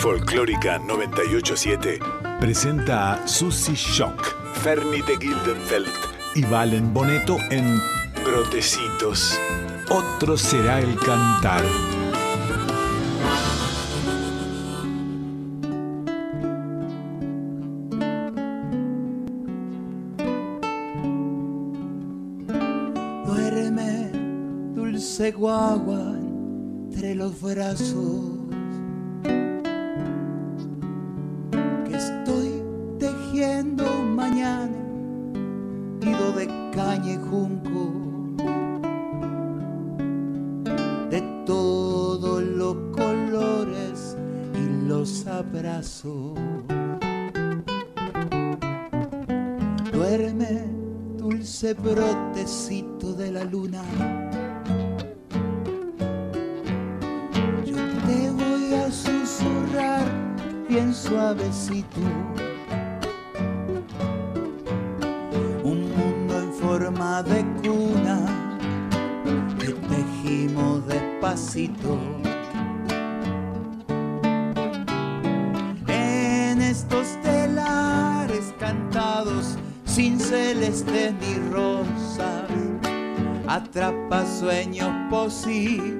Folclórica 987 presenta a Susie Shock, Fernie de Gildenfeld y Valen Boneto en Brotecitos. Otro será el cantar. Duerme, dulce guagua, entre los brazos. Brotecito de la luna. Yo te voy a susurrar bien suavecito. see.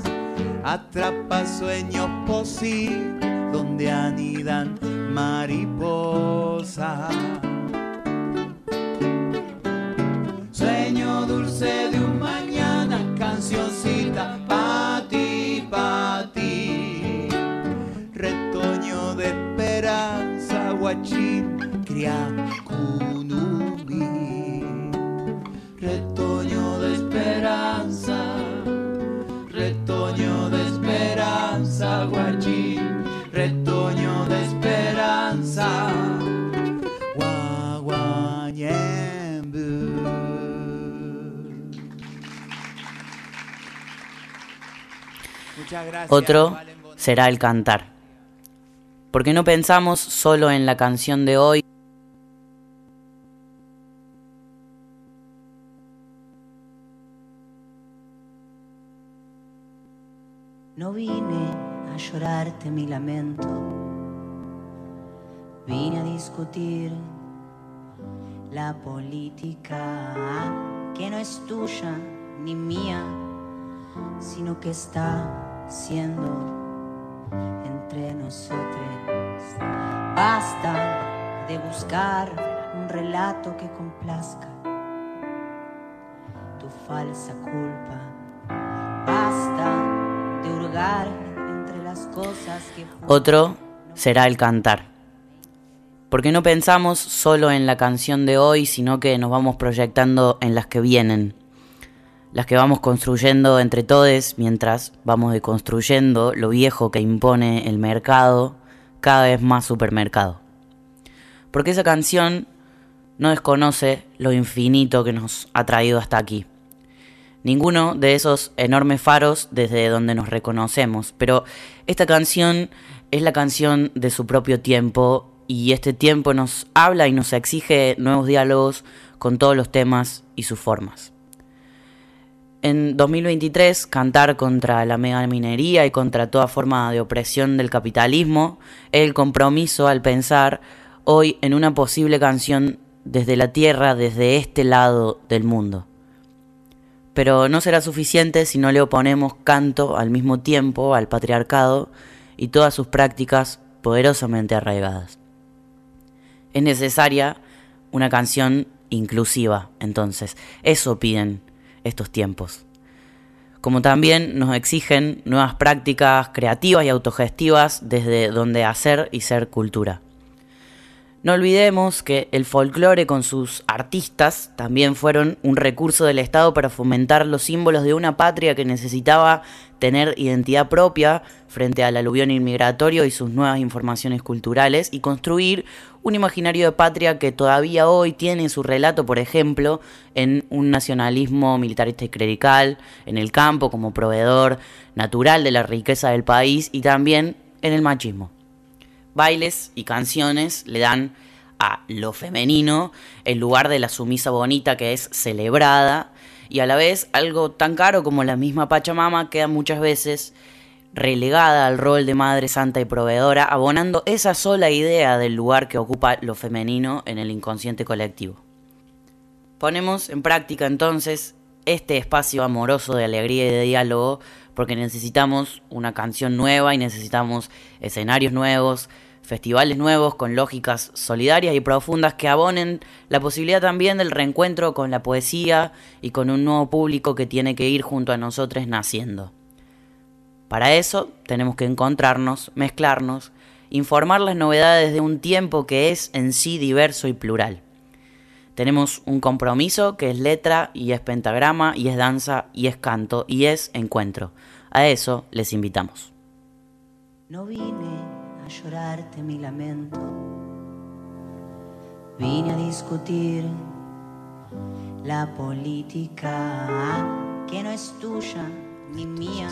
atrapa sueños posibles donde anidan mariposas. Sueño dulce de un mañana, cancioncita pa' ti, pa' ti. Retoño de esperanza, guachín, cría Otro será el cantar. Porque no pensamos solo en la canción de hoy, No vine a llorarte mi lamento, vine a discutir la política que no es tuya ni mía, sino que está siendo entre nosotros. Basta de buscar un relato que complazca tu falsa culpa. Basta de hurgar entre las cosas que otro será el cantar. Porque no pensamos solo en la canción de hoy, sino que nos vamos proyectando en las que vienen. Las que vamos construyendo entre todos mientras vamos deconstruyendo lo viejo que impone el mercado, cada vez más supermercado. Porque esa canción no desconoce lo infinito que nos ha traído hasta aquí. Ninguno de esos enormes faros desde donde nos reconocemos, pero esta canción es la canción de su propio tiempo y este tiempo nos habla y nos exige nuevos diálogos con todos los temas y sus formas. En 2023, cantar contra la mega minería y contra toda forma de opresión del capitalismo el compromiso al pensar hoy en una posible canción desde la tierra, desde este lado del mundo. Pero no será suficiente si no le oponemos canto al mismo tiempo al patriarcado y todas sus prácticas poderosamente arraigadas. Es necesaria una canción inclusiva, entonces. Eso piden estos tiempos. Como también nos exigen nuevas prácticas creativas y autogestivas desde donde hacer y ser cultura. No olvidemos que el folclore con sus artistas también fueron un recurso del Estado para fomentar los símbolos de una patria que necesitaba tener identidad propia frente al aluvión inmigratorio y sus nuevas informaciones culturales y construir un imaginario de patria que todavía hoy tiene su relato, por ejemplo, en un nacionalismo militarista y clerical, en el campo como proveedor natural de la riqueza del país y también en el machismo. Bailes y canciones le dan a lo femenino el lugar de la sumisa bonita que es celebrada y a la vez algo tan caro como la misma Pachamama queda muchas veces relegada al rol de madre santa y proveedora, abonando esa sola idea del lugar que ocupa lo femenino en el inconsciente colectivo. Ponemos en práctica entonces este espacio amoroso de alegría y de diálogo porque necesitamos una canción nueva y necesitamos escenarios nuevos, festivales nuevos con lógicas solidarias y profundas que abonen la posibilidad también del reencuentro con la poesía y con un nuevo público que tiene que ir junto a nosotros naciendo. Para eso tenemos que encontrarnos, mezclarnos, informar las novedades de un tiempo que es en sí diverso y plural. Tenemos un compromiso que es letra y es pentagrama y es danza y es canto y es encuentro. A eso les invitamos. No vine llorarte mi lamento, vine a discutir la política que no es tuya ni mía.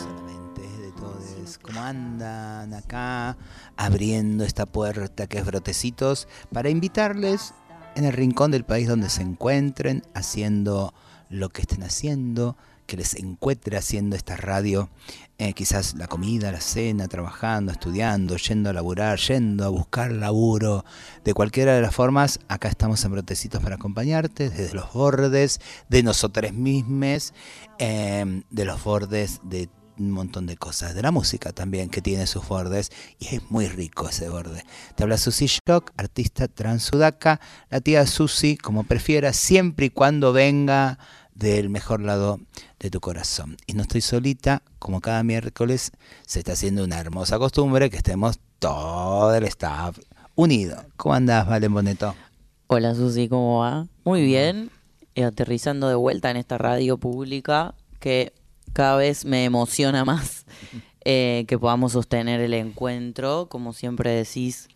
de todos. ¿Cómo andan acá abriendo esta puerta que es Brotecitos para invitarles en el rincón del país donde se encuentren, haciendo lo que estén haciendo, que les encuentre haciendo esta radio, eh, quizás la comida, la cena, trabajando, estudiando, yendo a laburar, yendo a buscar laburo, de cualquiera de las formas, acá estamos en Brotecitos para acompañarte, desde los bordes de nosotros mismos, eh, de los bordes de un montón de cosas, de la música también, que tiene sus bordes, y es muy rico ese borde. Te habla Susi Shock, artista transudaca, la tía Susi, como prefiera, siempre y cuando venga del mejor lado de tu corazón. Y no estoy solita, como cada miércoles se está haciendo una hermosa costumbre que estemos todo el staff unido. ¿Cómo andás, Valen Boneto? Hola Susi, ¿cómo va? Muy bien, eh, aterrizando de vuelta en esta radio pública que cada vez me emociona más eh, que podamos sostener el encuentro, como siempre decís,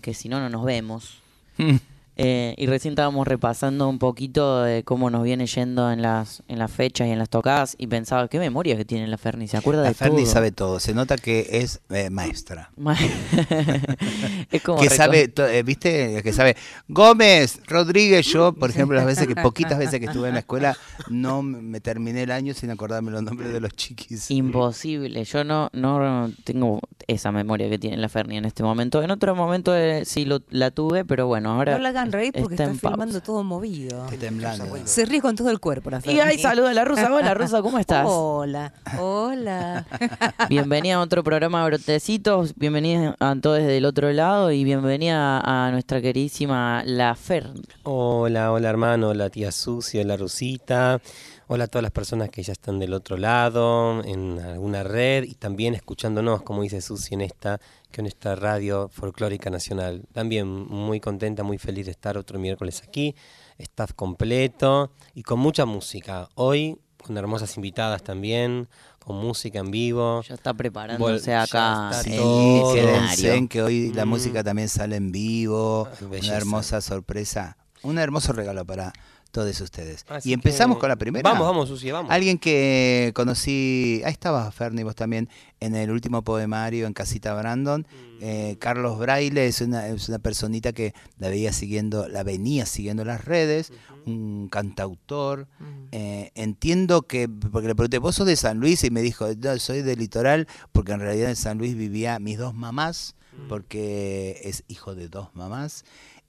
que si no, no nos vemos. Eh, y recién estábamos repasando un poquito de cómo nos viene yendo en las, en las fechas y en las tocadas y pensaba, qué memoria que tiene la Ferni, ¿se acuerda la de Ferni todo? sabe todo, se nota que es eh, maestra. es como que sabe, to- eh, ¿viste? Que sabe. Gómez, Rodríguez, yo, por ejemplo, las veces que, poquitas veces que estuve en la escuela, no me me terminé el año sin acordarme los nombres de los chiquis. Imposible, yo no, no tengo esa memoria que tiene la Ferni en este momento. En otro momento eh, sí lo, la tuve, pero bueno, ahora No la hagan reír porque está está, pausa. filmando todo movido. Estoy temblando. Se ríe con todo el cuerpo la Y ay, saluda a la Rusa. Hola, Rusa, ¿cómo estás? Hola, hola. Bienvenida a otro programa de Brotecitos, bienvenida a todos desde el otro lado y bienvenida a nuestra queridísima La Fer. Hola, hola hermano, hola tía Susi, hola Rusita, hola a todas las personas que ya están del otro lado, en alguna red y también escuchándonos, como dice Susi, en esta, que en esta radio folclórica nacional. También muy contenta, muy feliz de estar otro miércoles aquí, staff completo y con mucha música. Hoy con hermosas invitadas también, con música en vivo. Ya está preparándose Vol- acá está todo. en que hoy la Mm. música también sale en vivo, una hermosa sorpresa, un hermoso regalo para todos ustedes. Así y empezamos que- con la primera. Vamos, vamos, Susi, vamos. Alguien que conocí, ahí estaba Ferni, vos también, en el último poemario en Casita Brandon. Mm. Eh, Carlos Braille es una, es una personita que la veía siguiendo, la venía siguiendo en las redes, un cantautor. Eh, entiendo que, porque le pregunté, vos sos de San Luis y me dijo, no, soy del litoral, porque en realidad en San Luis vivía mis dos mamás, porque es hijo de dos mamás.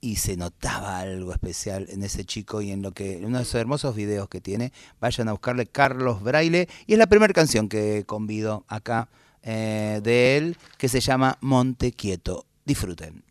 Y se notaba algo especial en ese chico y en lo que, en uno de esos hermosos videos que tiene. Vayan a buscarle Carlos Braille. Y es la primera canción que convido acá eh, de él, que se llama Monte Quieto. Disfruten.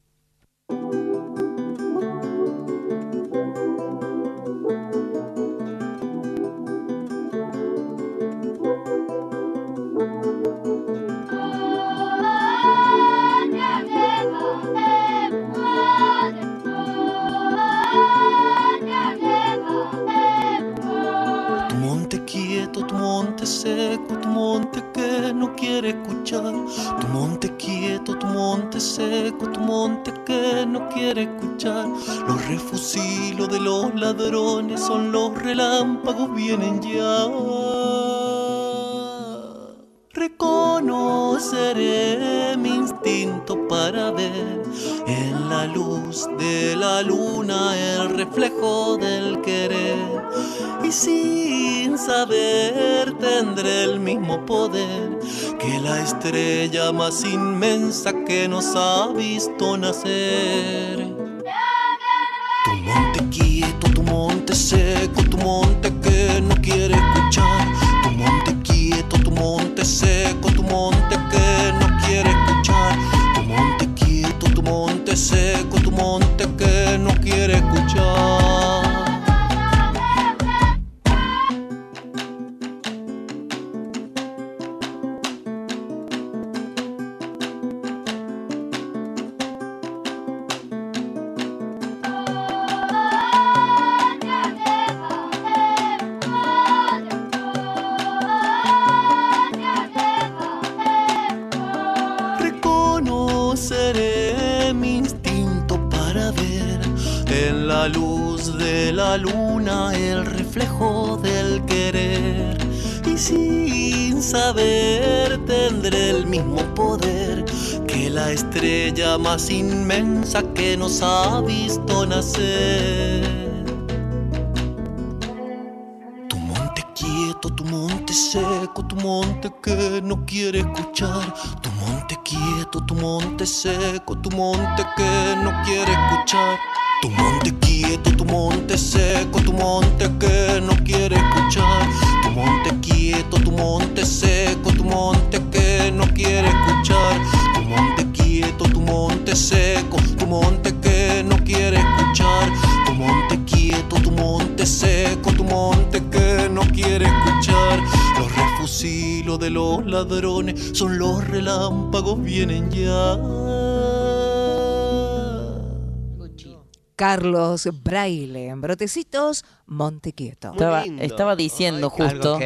Seco, tu monte que no quiere escuchar. Tu monte quieto, tu monte seco, tu monte que no quiere escuchar. Los refusilos de los ladrones son los relámpagos, vienen ya. Reconoceré mi instinto para ver en la luz de la luna el reflejo del querer. Y sin saber tendré el mismo poder que la estrella más inmensa que nos ha visto nacer. Tu monte quieto, tu monte seco, tu monte que no quiere escuchar. Tu monte quieto, tu monte seco, tu monte que no quiere escuchar. Tu monte quieto, tu monte seco, tu monte que no quiere escuchar. Sin saber tendré el mismo poder que la estrella más inmensa que nos ha visto nacer. Tu monte quieto, tu monte seco, tu monte que no quiere escuchar. Tu monte quieto, tu monte seco, tu monte que no quiere escuchar. Tu monte quieto, tu monte seco, tu monte que no quiere escuchar. Tu monte quieto, tu monte seco, tu monte que no quiere escuchar. Tu monte quieto, tu monte seco, tu monte que no quiere escuchar. Tu monte quieto, tu monte seco, tu monte que no quiere escuchar. Los refusilos de los ladrones son los relámpagos, vienen ya. Carlos Braille, en Brotecitos, Montequieto. Estaba, diciendo ¿Algo justo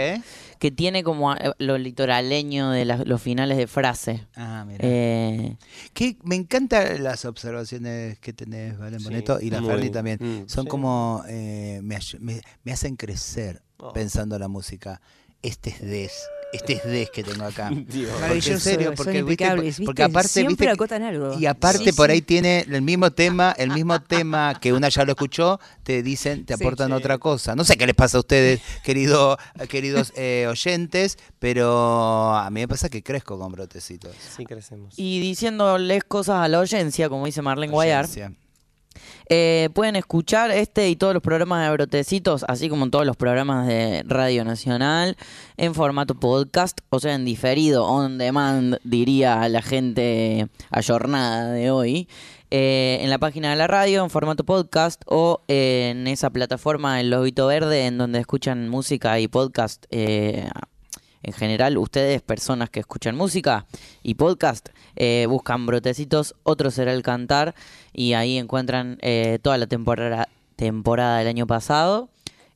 que tiene como eh, lo litoraleño de los finales de frase. Ah, mira. Eh, Que me encantan las observaciones que tenés, Valen Sí, Boneto, y la Ferni también. mm, Son sí. como, eh, me, ay- me- me hacen crecer Oh. pensando la música. Este es des, este es des que tengo acá. Dios. Maravilloso, en serio, son porque, ¿viste? impecables, porque ¿viste? aparte, Siempre ¿viste? acotan algo. Y aparte Sí, por sí. ahí tiene el mismo tema, el mismo tema que una ya lo escuchó, te dicen, te aportan Sí. otra cosa. No sé qué les pasa a ustedes, querido, queridos eh, oyentes, pero a mí me pasa que crezco con brotecitos. Sí, crecemos. y diciéndoles cosas a la oyencia, como dice Marlene Guayar. Eh, pueden escuchar este y todos los programas de Brotecitos, así como todos los programas de Radio Nacional, en formato podcast, o sea, en diferido, on demand, diría la gente ayornada de hoy. eh, en la página de la radio, en formato podcast, o en esa plataforma, el Lobito Verde, en donde escuchan música y podcast eh, en general, ustedes, personas que escuchan música y podcast, eh, buscan brotecitos, otro será el cantar, y ahí encuentran eh, toda la temporada, temporada del año pasado.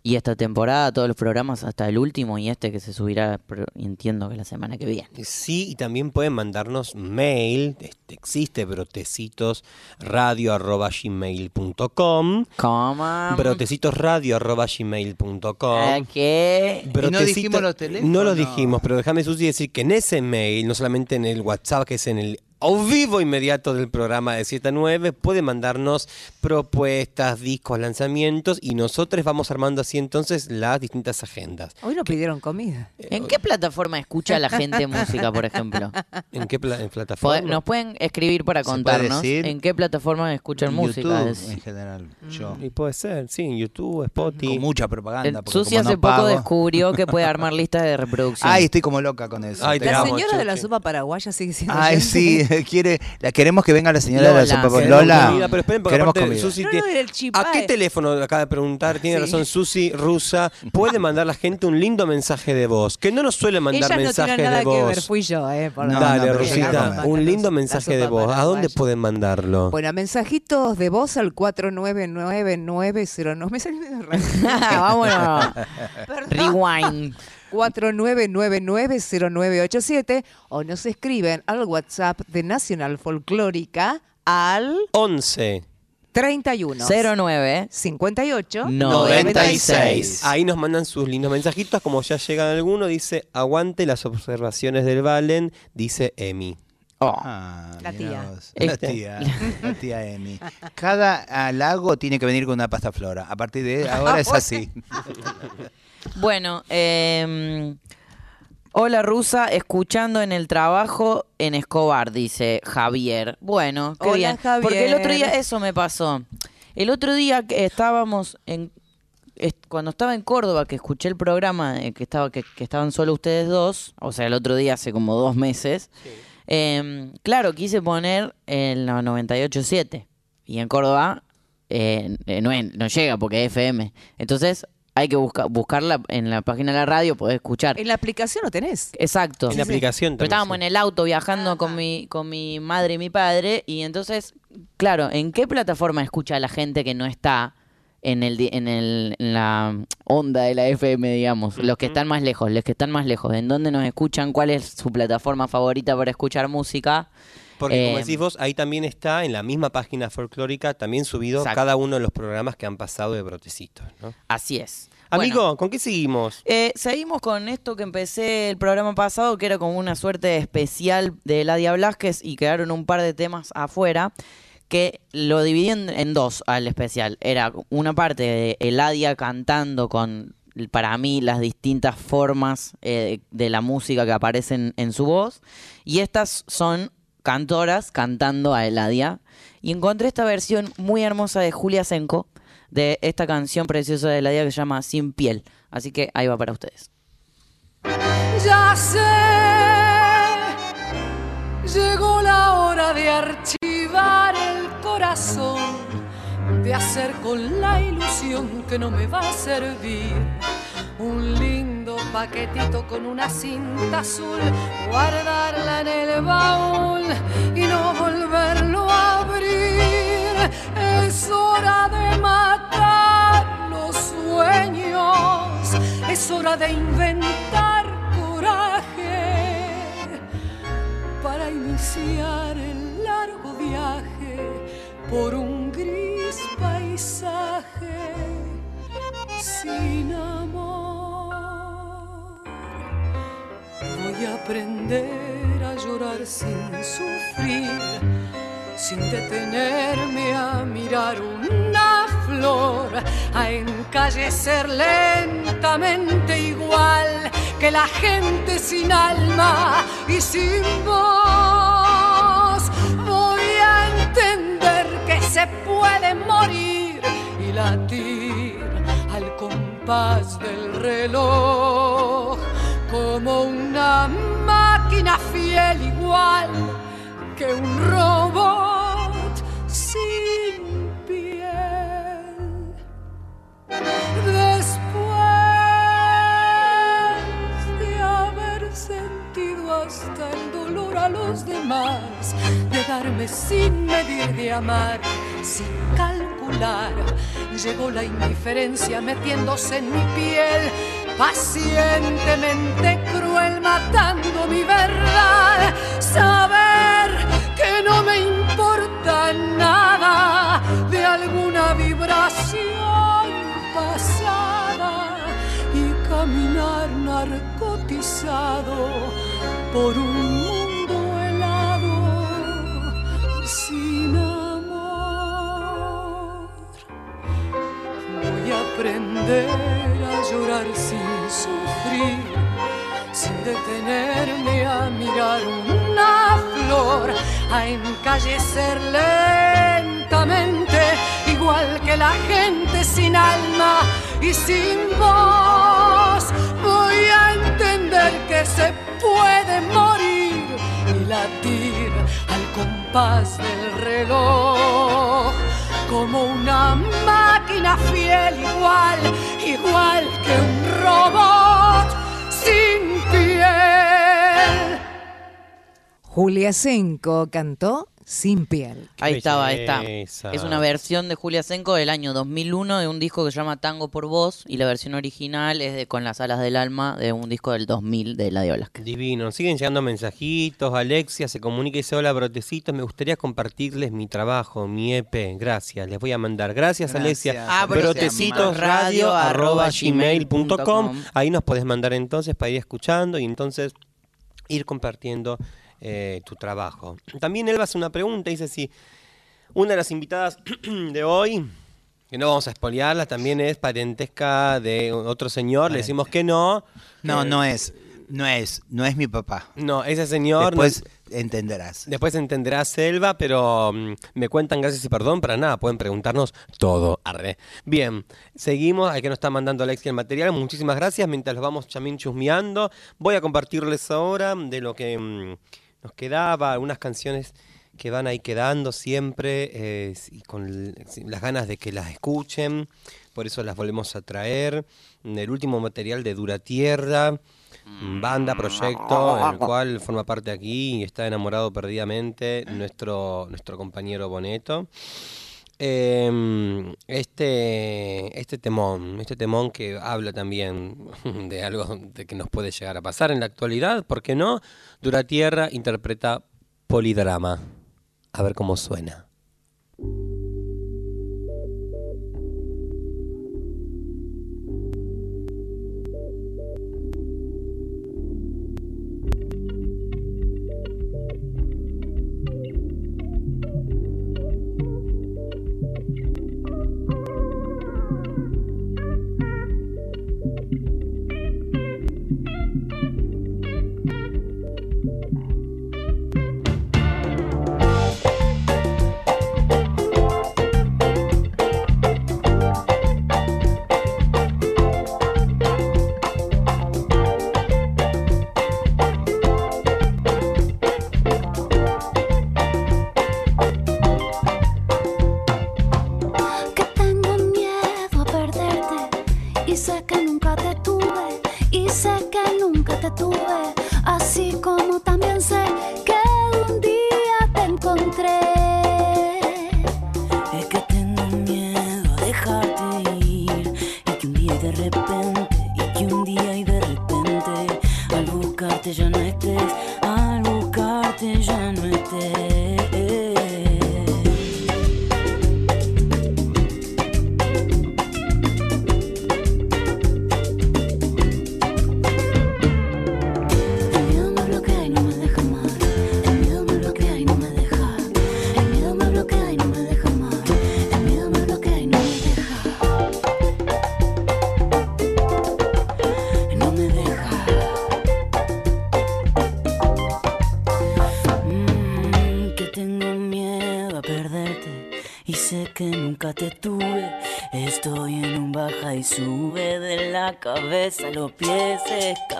Y esta temporada, todos los programas, hasta el último y este que se subirá, entiendo que la semana que viene. Sí, y también pueden mandarnos mail, este, existe brotecitosradio.gmail.com ¿Cómo? brotecitosradio.gmail.com ¿Qué? Y no dijimos los teléfonos. No lo dijimos, pero déjame Susi decir que en ese mail, no solamente en el WhatsApp, que es en el au vivo inmediato del programa de 7 a 9, puede mandarnos propuestas, discos, lanzamientos y nosotros vamos armando así entonces las distintas agendas. Hoy nos pidieron comida. ¿En qué plataforma escucha la gente música, por ejemplo? ¿En qué pla- en plataforma? Nos pueden escribir para ¿Se puede contarnos en qué plataforma escuchan música. YouTube, Es- en general. Yo. Y puede ser, sí, en YouTube, Spotify. Con mucha propaganda. porque Susi hace no poco pago- descubrió que puede armar listas de reproducción. Ay, estoy como loca con eso. Ay, La amo, de la sopa paraguaya sigue siendo Ay, sí, quiere, la queremos que venga la señora de Lola, la sopa. queremos Lola, comida, pero esperen, porque queremos aparte comida. Susi No, no, ¿A qué teléfono acaba de preguntar? Tiene Sí. razón Susi Rusa. Puede mandar la gente un lindo mensaje de voz. Que no nos suele mandar Ellas no mensajes nada de que ver, voz. fui yo, eh. por No, la- Dale, Rosita, un lindo mensaje de voz. ¿A dónde pueden mandarlo? Bueno, mensajitos de voz al 499909. Me salió raro. Vámonos. Rewind. 49990987 o nos escriben al WhatsApp de Nacional Folclórica al 11 31 09 58 96. Ahí nos mandan sus lindos mensajitos. Como ya llegan algunos, dice: Aguante las observaciones del Valen, dice Emi. Oh. Ah, La tía. vos. La Este. tía. La tía Emi. Cada halago tiene que venir con una pasta flora. A partir de ahora es así. Bueno, eh, hola Rusa, escuchando en el trabajo en Escobar, dice Javier. Bueno, qué Hola, bien. Javier. Porque el otro día eso me pasó. El otro día que estábamos en est- cuando estaba en Córdoba, que escuché el programa, eh, que estaba que, que estaban solo ustedes dos, o sea, el otro día hace como dos meses. eh, claro, quise poner en la 98.7 y en Córdoba eh, no, no llega porque es FM. Entonces hay que busca- buscarla en la página de la radio, poder escuchar. En la aplicación lo tenés. Exacto. En la aplicación Pero estábamos sí. en el auto viajando con mi, con mi madre y mi padre y entonces, claro, ¿en qué plataforma escucha la gente que no está en el di- en el en la onda de la FM, digamos? Los que están más lejos, los que están más lejos, ¿en dónde nos escuchan? ¿Cuál es su plataforma favorita para escuchar música? Porque como Eh, decís vos, ahí también está en la misma página folclórica, también subido Exacto. cada uno de los programas que han pasado de brotecitos. ¿no? Así es. Amigo, Bueno, ¿con qué seguimos? eh, seguimos con esto que empecé el programa pasado, que era como una suerte especial de Eladia Blasquez y quedaron un par de temas afuera, que lo dividí en, en dos al especial. Era una parte de Eladia cantando con, para mí, las distintas formas eh, de la música que aparecen en su voz, y estas son cantoras cantando a Eladia. Y encontré esta versión muy hermosa de Julia Senko de esta canción preciosa de Eladia que se llama Sin piel. Así que ahí va para ustedes. Ya sé, llegó la hora de archivar el corazón, de hacer con la ilusión que no me va a servir. Un lindo paquetito con una cinta azul, guardarla en el baúl y no volverlo a abrir. Es hora de matar los sueños, es hora de inventar coraje para iniciar el largo viaje por un gris paisaje sin amor. A aprender a llorar sin sufrir, sin detenerme a mirar una flor, a encallecer lentamente igual que la gente sin alma y sin voz. Voy a entender que se puede morir y latir al compás del reloj como una máquina fiel igual que un robot sin piel. Después de haber sentido hasta el dolor a los demás, de darme sin medir de amar, sin calcular. Llegó la indiferencia metiéndose en mi piel, pacientemente cruel, matando mi verdad. Saber que no me importa nada de alguna vibración pasada y caminar narcotizado por un mundo helado sin amor. Voy a aprender llorar sin sufrir, sin detenerme a mirar una flor, a encallecer lentamente, igual que la gente sin alma y sin voz. Voy a entender que se puede morir y latir al compás del reloj como una máquina fiel igual, igual que un robot sin piel. Julia Senko cantó Sin piel. Ahí estaba, ahí está. Es una versión de Julia Senko del año 2001 de un disco que se llama Tango por Voz y la versión original es de Con las alas del alma de un disco del 2000 de Eladio Blasquez. Divino, siguen llegando mensajitos, Alexia se comunica y dice, hola brotecitos, me gustaría compartirles mi trabajo, mi EP, gracias, les voy a mandar, gracias, Alexia, Gracias, Ah, brotecitos radio arroba gmail punto com. ahí nos podés mandar entonces para ir escuchando y entonces ir compartiendo eh, tu trabajo. También Elba hace una pregunta, dice si una de las invitadas de hoy, que no vamos a espolearla, también es parentesca de otro señor, le decimos que no. No, Eh, no es. No es. No es mi papá. No, ese señor... no- Después entenderás. Después entenderá Selva, pero mm, me cuentan gracias y perdón para nada. Pueden preguntarnos todo. Arre. Bien, seguimos. Hay que nos está mandando Alexia el material. Muchísimas gracias. Mientras los vamos también chusmeando, voy a compartirles ahora de lo que mm, nos quedaba, algunas canciones que van ahí quedando siempre eh, y con las ganas de que las escuchen. Por eso las volvemos a traer. El último material de Dura Tierra banda, proyecto, el cual forma parte aquí y está enamorado perdidamente nuestro, nuestro compañero Boneto. Eh, este, este temón, este temón que habla también de algo de que nos puede llegar a pasar en la actualidad, ¿por qué no? Dura Tierra interpreta Polidrama. A ver cómo suena.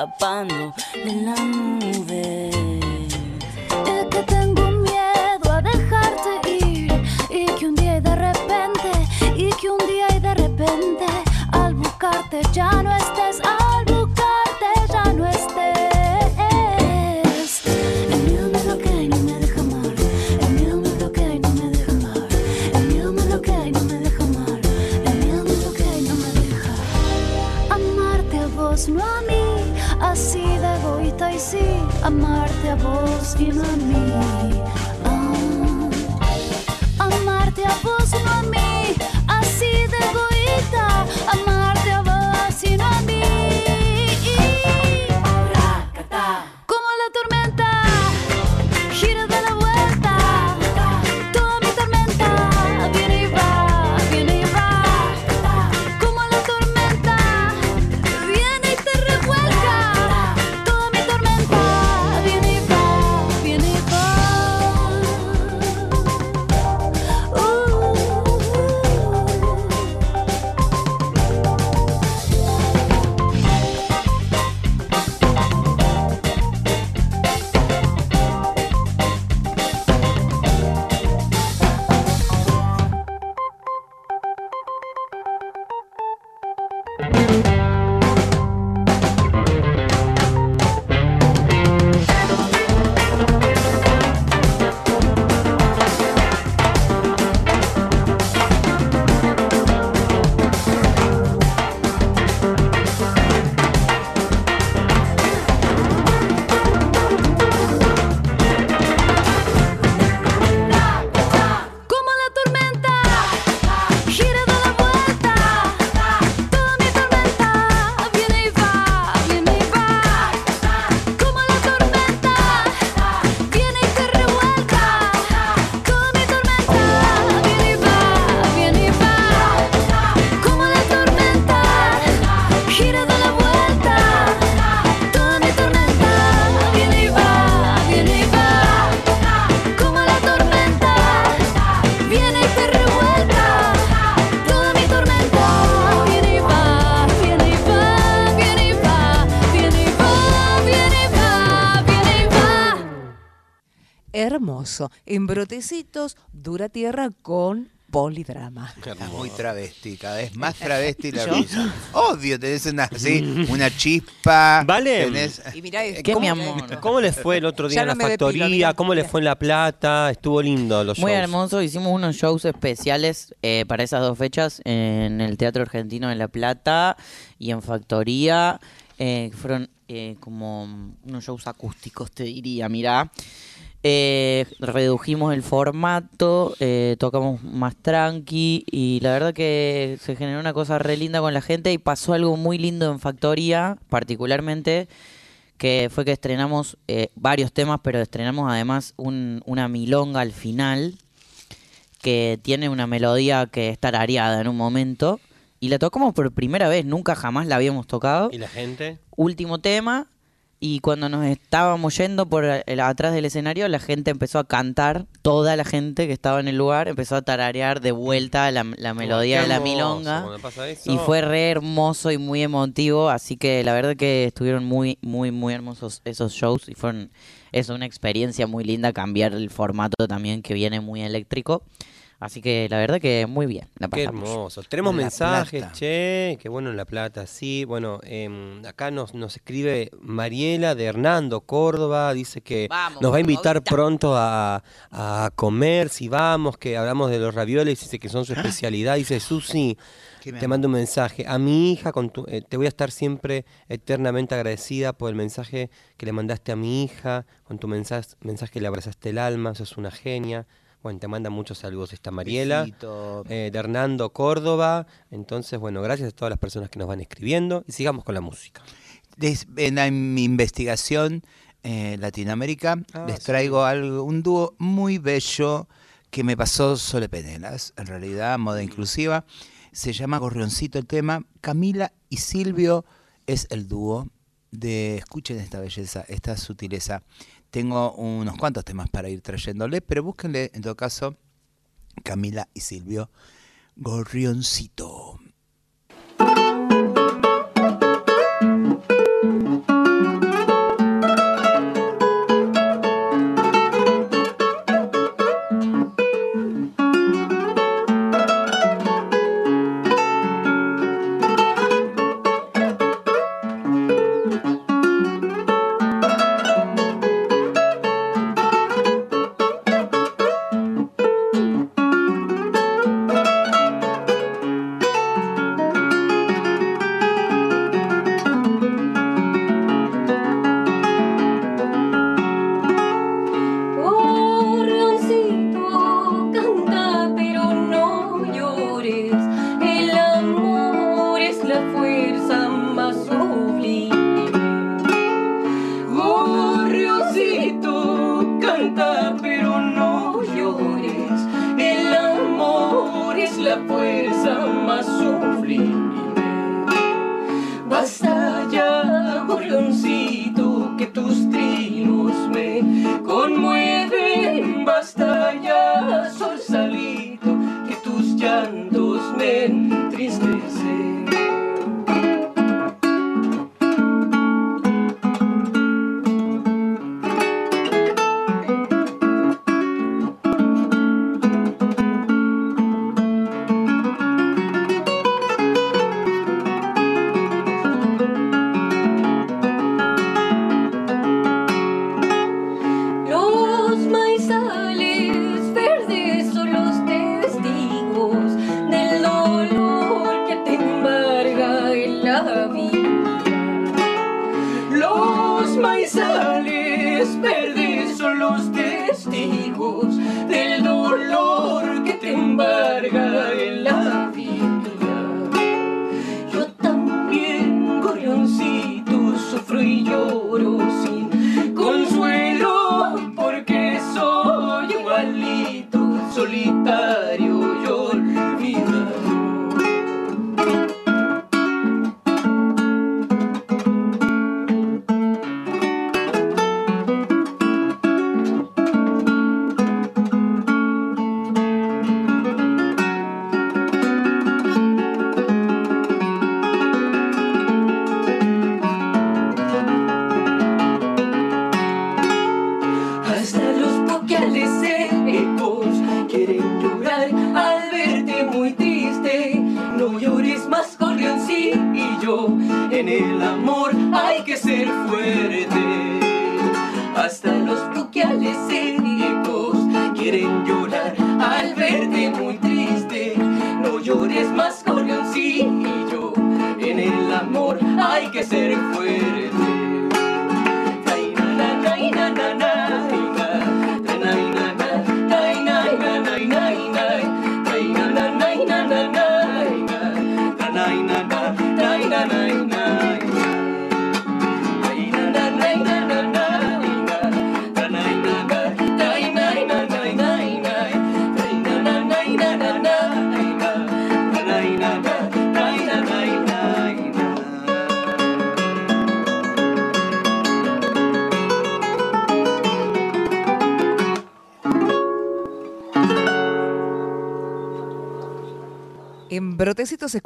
Escapando Hermoso. En brotecitos, dura tierra con polidrama. Está muy travesti, cada vez más travesti la ¿Yo? risa. Obvio, tenés una, sí, una chispa. Vale. tenés- Y mirá, ¿Qué, como- mi amor? ¿Cómo les fue el otro día Ya en la no depilo, factoría? mira. ¿Cómo les fue en La Plata? Estuvo lindo los Muy shows. hermoso, hicimos unos shows especiales eh, para esas dos fechas en el Teatro Argentino de La Plata y en Factoría. Eh, fueron eh, como unos shows acústicos, te diría, mirá. Eh, redujimos el formato, eh, tocamos más tranqui y la verdad que se generó una cosa re linda con la gente y pasó algo muy lindo en Factoría, particularmente que fue que estrenamos eh, varios temas, pero estrenamos además un- una milonga al final que tiene una melodía que es tarareada en un momento y la tocamos por primera vez, nunca jamás la habíamos tocado. ¿Y la gente? Último tema y cuando nos estábamos yendo por el- atrás del escenario, la gente empezó a cantar, toda la gente que estaba en el lugar empezó a tararear de vuelta la, la melodía de la milonga. Y fue re hermoso y muy emotivo, así que la verdad que estuvieron muy, muy, muy hermosos esos shows y fueron, es una experiencia muy linda cambiar el formato también que viene muy eléctrico. Así que la verdad que muy bien, la Qué hermoso. Tenemos La mensajes, Plata. che, qué bueno en La Plata, sí. Bueno, em, acá nos, nos escribe Mariela de Hernando, Córdoba, dice que Vamos, nos va a invitar pronto a, a comer, si vamos, que hablamos de los ravioles, dice que son su especialidad. Dice, Susi, ¿Qué me te mando un mensaje. A mi hija, con tu- eh, te voy a estar siempre eternamente agradecida por el mensaje que le mandaste a mi hija, con tu mensaje, mensaje le abrazaste el alma, sos una genia. Bueno, te manda muchos saludos esta Mariela eh, de Hernando Córdoba. Entonces, bueno, gracias a todas las personas que nos van escribiendo y sigamos con la música. Des- en, la- en mi investigación eh, Latinoamérica Ah, les sí. traigo algo, un dúo muy bello que me pasó Sole Penelas, en realidad, moda inclusiva. Se llama Gorrioncito el tema. Camila y Silvio es el dúo de, escuchen esta belleza, esta sutileza. Tengo unos cuantos temas para ir trayéndole, pero búsquenle en todo caso Camila y Silvio Gorrioncito.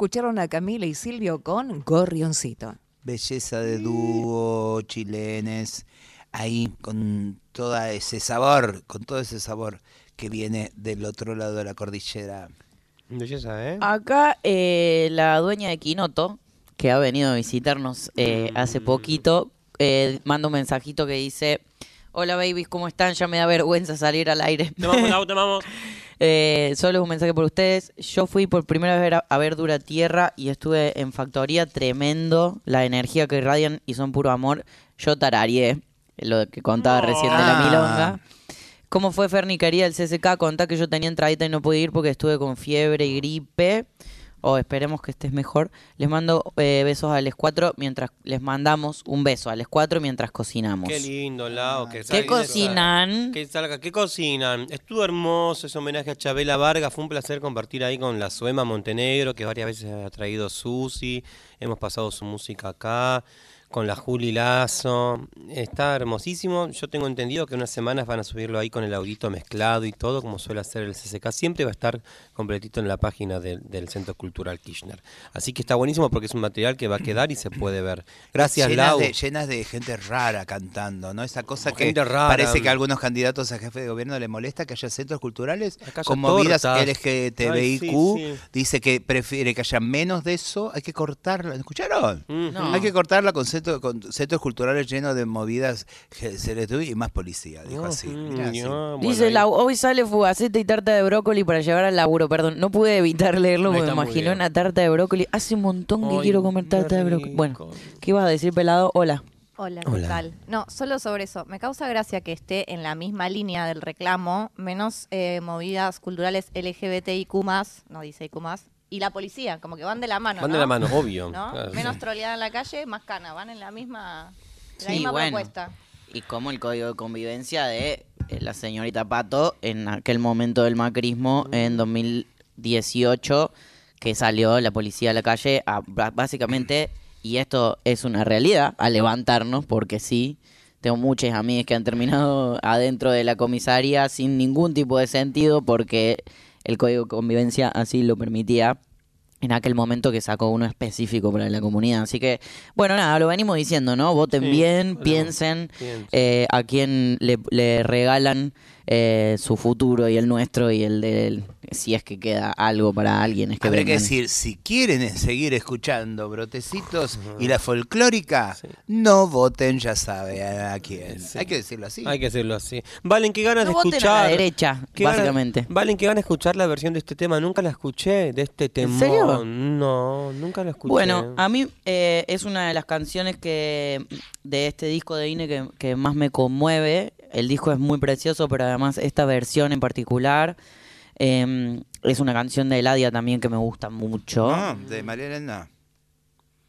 Escucharon a Camila y Silvio con Gorrioncito. Belleza de dúo, chilenes, ahí con todo ese sabor, con todo ese sabor que viene del otro lado de la cordillera. Belleza, ¿eh? Acá eh, la dueña de Quinoto, que ha venido a visitarnos eh, hace poquito, eh, manda un mensajito que dice, hola babies, ¿cómo están? Ya me da vergüenza salir al aire. Te vamos, Lau, te vamos. Eh, solo un mensaje por ustedes. Yo fui por primera vez a, a ver Dura Tierra y estuve en Factoría tremendo. La energía que irradian y son puro amor. Yo tarareé lo que contaba recién de la Ah. milonga. ¿Cómo fue Ferni querida el CSK? Contá que yo tenía entradita y no pude ir porque estuve con fiebre y gripe. O esperemos que estés mejor. Les mando eh, besos a les cuatro mientras les mandamos un beso a les cuatro mientras cocinamos. Qué lindo, Lau. Que ¿Qué salga- cocinan? Que salga, ¿qué cocinan? Estuvo hermoso ese homenaje a Chabela Vargas. Fue un placer compartir ahí con la Suema Montenegro, que varias veces ha traído Susi. Hemos pasado su música acá. Con la Juli Lazo. Está hermosísimo. Yo tengo entendido que unas semanas van a subirlo ahí con el audito mezclado y todo, como suele hacer el CCK. Siempre va a estar completito en la página del, del Centro Cultural Kirchner. Así que está buenísimo porque es un material que va a quedar y se puede ver. Gracias, llenas Lau. de, llenas de gente rara cantando, ¿no? Esa cosa que Gente rara. parece que a algunos candidatos a jefe de gobierno le molesta que haya centros culturales haya con movidas tortas. LGTBIQ. Sí, sí. Dice que prefiere que haya menos de eso. Hay que cortarla. ¿Escucharon? No. Hay que cortarla con, centro- con centros culturales llenos de movidas LGTBI y más policía. Dijo así. Mirá, así. Dice hoy sale fugaceta y tarta de brócoli para llevar al laburo. Perdón, no pude evitar leerlo porque me imaginé una tarta de brócoli. Hace un montón que Ay, quiero comer tarta de brócoli. Bueno, ¿qué ibas a decir, pelado? Hola. Hola, ¿qué Hola. tal? No, solo sobre eso. Me causa gracia que esté en la misma línea del reclamo, menos eh, movidas culturales LGBTIQ+, no dice IQ+, y la policía, como que van de la mano, Van ¿no? de la mano, obvio. ¿No? Claro, Menos sí. troleada en la calle, más cana. Van en la misma, la Sí, misma bueno. propuesta. Y como el código de convivencia de eh, la señorita Pato en aquel momento del macrismo en 2018 que salió la policía a la calle a básicamente, y esto es una realidad, a levantarnos, porque sí, tengo muchas amigas que han terminado adentro de la comisaría sin ningún tipo de sentido porque el código de convivencia así lo permitía en aquel momento que sacó uno específico para la comunidad. Así que, bueno, nada, lo venimos diciendo, ¿no? Voten Sí, bien, bueno, piensen piensen. eh, a quién le, le regalan eh, su futuro y el nuestro y el de él, si es que queda algo para alguien. Es que Habrá que decir, si quieren seguir escuchando Brotecitos y la folclórica, no voten, ya sabe a, quién. Hay que decirlo así. Hay que decirlo así. Valen, qué ganas No de voten a la escuchar. derecha, Qué ganas- básicamente. Valen, qué ganas de escuchar la versión de este tema. Nunca la escuché, de este tema. serio? No, nunca la escuché. Bueno, a mí eh, es una de las canciones que de este disco de INE que, que más me conmueve. El disco es muy precioso, pero además esta versión en particular eh, es una canción de Eladia también que me gusta mucho. No, de María Elena.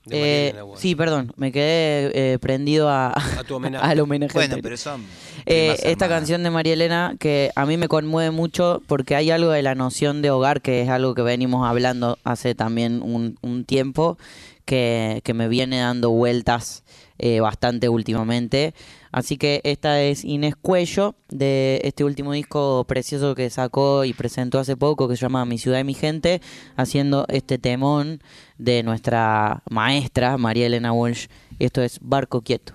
De María Eh, sí, perdón, me quedé eh, prendido a, A tu homenaje. al homenaje. Bueno, pero son Eh, esta hermanas. canción de María Elena que a mí me conmueve mucho porque hay algo de la noción de hogar que es algo que venimos hablando hace también un, un tiempo que, que me viene dando vueltas eh, bastante últimamente. Así que esta es Inés Cuello de este último disco precioso que sacó y presentó hace poco que se llama Mi ciudad y mi gente, haciendo este temón de nuestra maestra María Elena Walsh. Esto es Barco Quieto.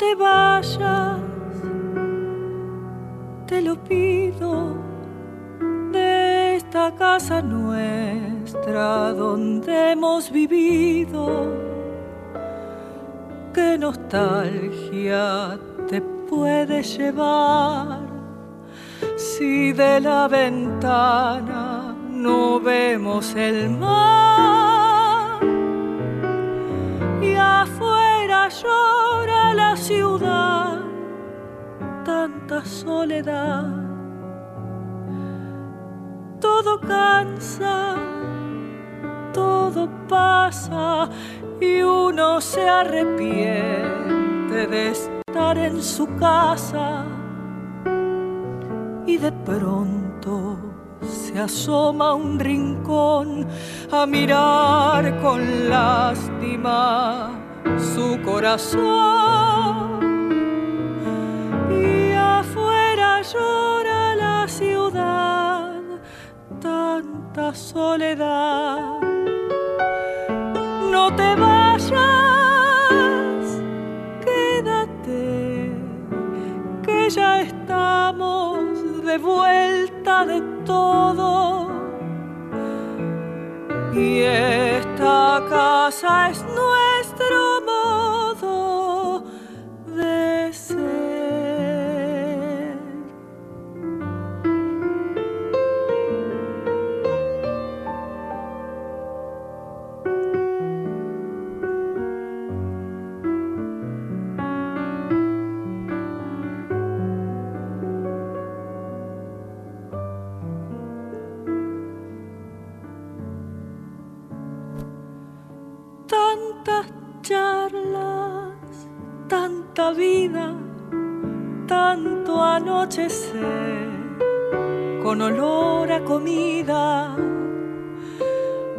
Te vayas, te lo pido, de esta casa nuestra donde hemos vivido. Qué nostalgia te puede llevar si de la ventana no vemos el mar y afuera llora la ciudad, tanta soledad. Todo cansa, todo pasa y uno se arrepiente de estar en su casa y de pronto se asoma a un rincón a mirar con lástima su corazón. Llora la ciudad, tanta soledad. No te vayas, quédate, que ya estamos de vuelta de todo. Y esta casa es nuestro vida, tanto anochecer, con olor a comida,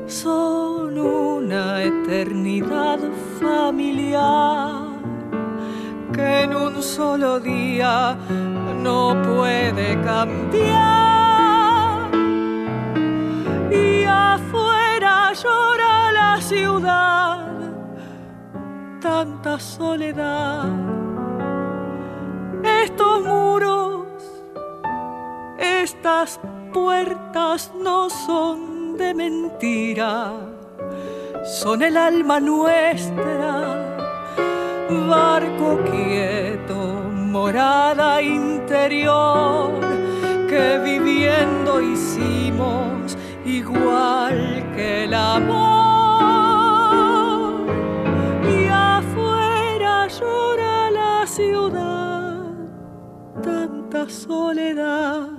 son una eternidad familiar que en un solo día no puede cambiar y afuera llora la ciudad, tanta soledad. Estos muros, estas puertas no son de mentira, son el alma nuestra, barco quieto, morada interior que viviendo hicimos igual que el amor. Y afuera llora la ciudad, tanta soledad.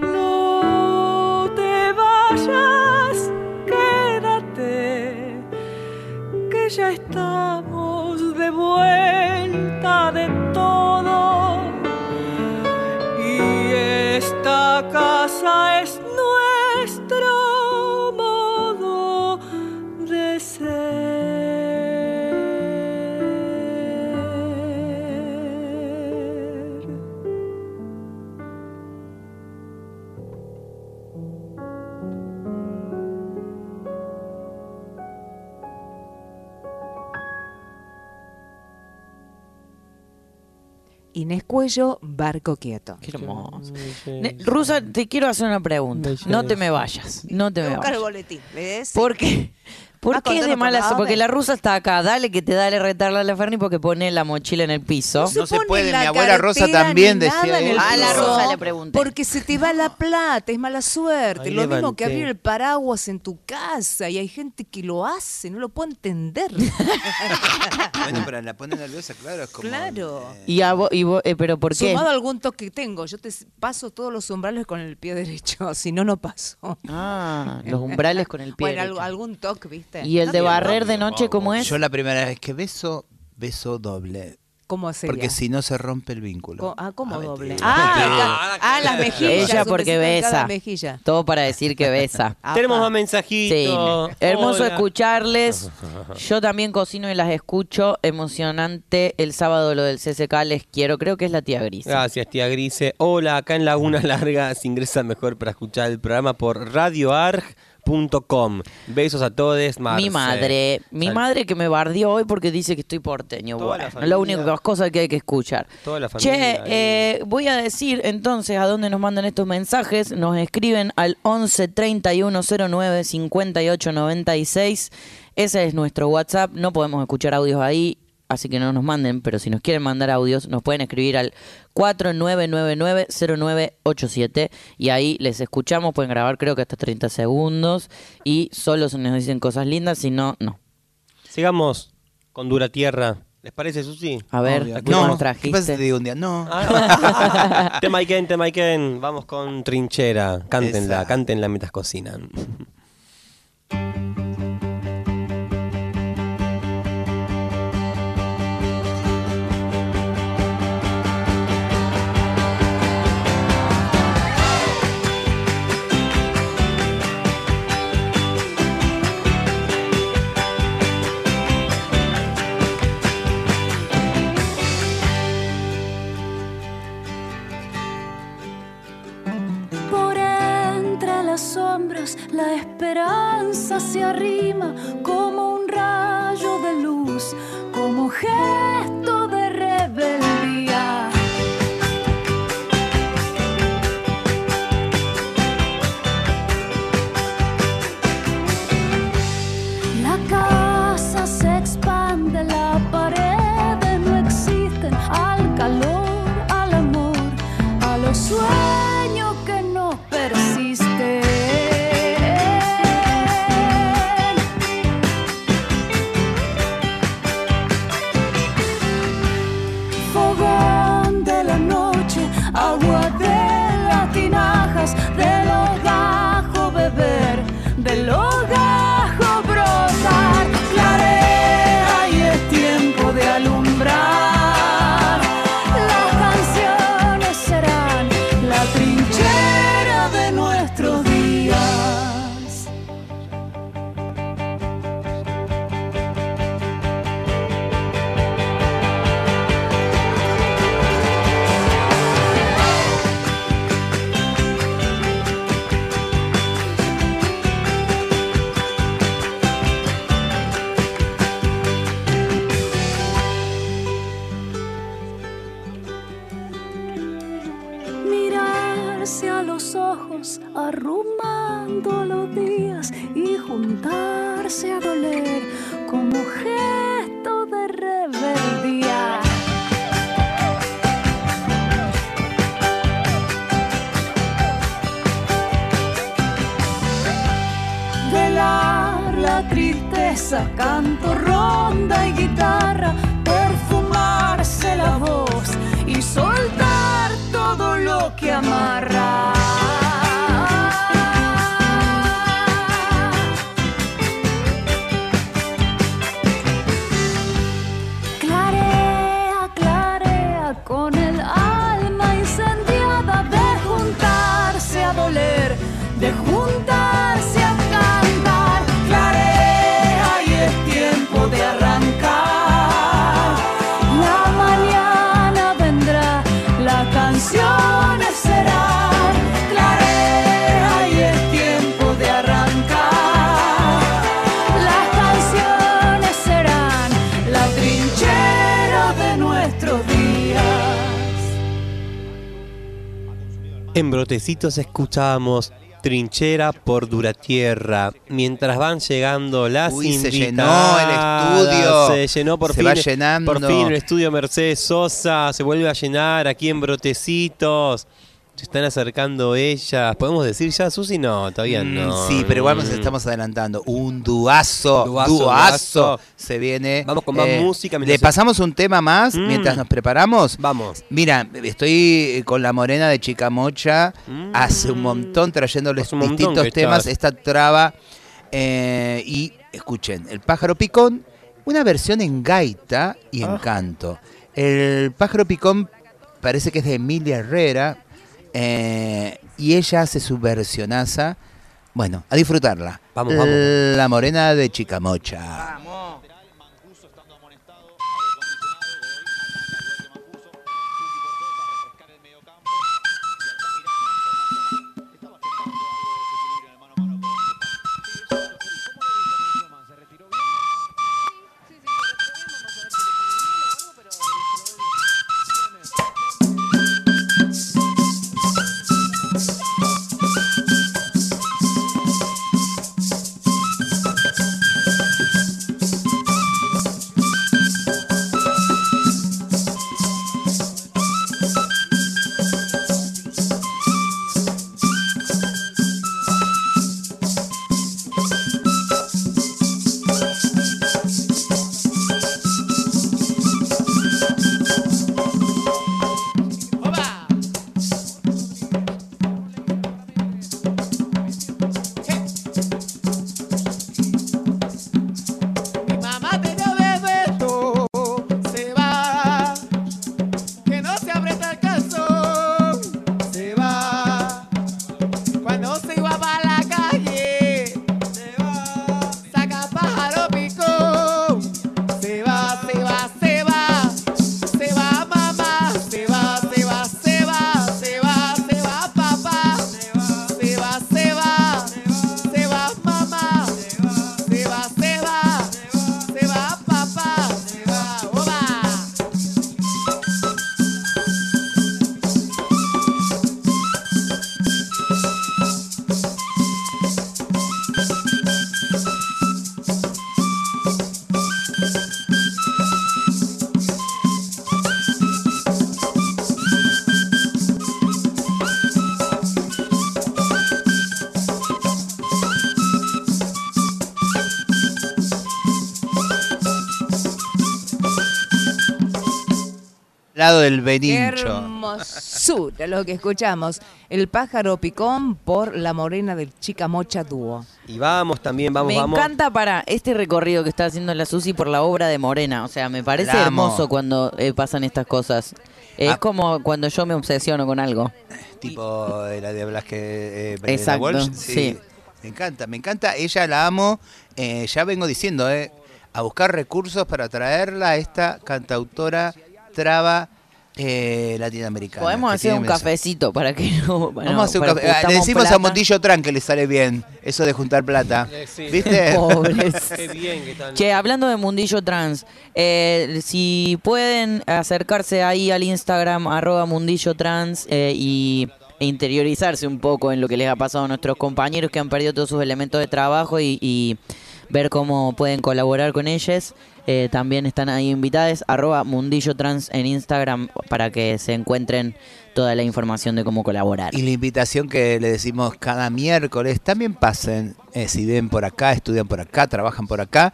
No te vayas, quédate, que ya estamos Inés Cuello, Barco Quieto. Qué hermoso. Ne- Rusa, te quiero hacer una pregunta. No te me vayas. No te me Buscar el vayas. boletín, ¿ves? ¿Por qué? ¿Por qué es de contando mala por su- la Porque la rusa está acá. Dale que te dale retarla a la Ferni porque pone la mochila en el piso. No se puede, mi abuela Rosa también decía eso. A la Rosa le pregunté. Porque se te va la plata, es mala suerte. Ahí lo mismo que abrir el paraguas en tu casa y hay gente que lo hace, no lo puedo entender. Bueno, pero la pone nerviosa, claro, es como... claro. ¿Y a vos, y vos- eh, pero por qué? Sumado a algún toque que tengo, yo te paso todos los umbrales con el pie derecho, si no, no paso. Ah, los umbrales con el pie Bueno, derecho. algo- algún toque, ¿viste? ¿Y el de barrer de noche cómo es? Yo la primera vez que beso, beso doble. ¿Cómo sería? Porque si no se rompe el vínculo. Co- Ah, ¿cómo doble? Ah, Ah, ah, las mejillas. Ella porque besa. mejilla. Todo para decir que besa. Tenemos más mensajitos. Sí. Hermoso escucharles. Yo también cocino y las escucho. Emocionante el sábado lo del CCK. Les quiero. Creo que es la tía Gris. Gracias, tía Grise. Hola, acá en Laguna Larga se ingresa mejor para escuchar el programa por radioarg.com. Besos a todos. Mi madre, mi Sal- madre que me bardió hoy porque dice que estoy porteño. Toda la Bueno, familia. la única cosa que hay que escuchar. Toda la Che, eh, voy a decir entonces a dónde nos mandan estos mensajes. Nos escriben al 11 31 09 58 96. Ese es nuestro WhatsApp. No podemos escuchar audios ahí, así que no nos manden. Pero si nos quieren mandar audios, nos pueden escribir al 4999-0987 y ahí les escuchamos. Pueden grabar, creo que hasta 30 segundos. Y solo se nos dicen cosas lindas, si no, no. Sigamos con Dura Tierra. ¿Les parece, Susi? A ver, Obvio. ¿qué No, nos ¿qué pasa si trajiste? te digo un día? No. Ah. Temaiken, Temaiken. Vamos con Trinchera. Cántenla, Esa. cántenla mientras cocinan. La esperanza se arrima como un rayo de luz, como gesto de rebeldía. Escuchábamos Trinchera por Duratierra. Mientras van llegando las Uy, se llenó el estudio. Se llenó por Se fin. va llenando. Por fin el estudio Mercedes Sosa se vuelve a llenar aquí en Brotecitos. Se están acercando ellas. ¿Podemos decir ya, Susi? No, todavía Mm, no. Sí, pero igual nos Mm. estamos adelantando. Un duazo, Duazo, duazo, duazo. se viene. Vamos con más Eh, música. ¿Le pasamos un tema más Mm. mientras nos preparamos? Vamos. Mira, estoy con la morena de Chicamocha hace un montón trayéndoles un distintos temas. estás. Esta traba. eh, y escuchen, El pájaro picón, una versión en gaita y en Ah. canto. El pájaro picón parece que es de Emilia Herrera. Eh, y ella hace su versionaza. Bueno, a disfrutarla. Vamos, vamos. La morena de Chicamocha. Mi Lado del Qué Benincho. hermosura lo que escuchamos. El pájaro picón por la morena del Chicamocha Dúo. Y vamos también, vamos, me vamos. encanta para este recorrido que está haciendo la Susi por la obra de Morena. O sea, me parece La amo. hermoso cuando eh, pasan estas cosas. Es Ah. como cuando yo me obsesiono con algo. Tipo eh, la de Blasque eh, Exacto, Walsh. sí. Me encanta, me encanta. Ella la amo. Eh, ya vengo diciendo, eh, a buscar recursos para traerla a esta cantautora traba eh, latinoamericana. Podemos hacer un cafecito para que no. Vamos a hacer un para café. Ah, Le decimos a plata. Mondillo Tran que le sale bien eso de juntar plata. Eh, sí. ¿Viste? Pobres. Qué bien que están. Che, hablando de Mundillo Trans, eh, si pueden acercarse ahí al Instagram, arroba Mundillo Trans, eh, y e interiorizarse un poco en lo que les ha pasado a nuestros compañeros que han perdido todos sus elementos de trabajo y, y ver cómo pueden colaborar con ellas. Eh, también están ahí invitadas, arroba Mundillo Trans en Instagram para que se encuentren toda la información de cómo colaborar. Y la invitación que le decimos cada miércoles, también pasen, eh, si ven por acá, estudian por acá, trabajan por acá,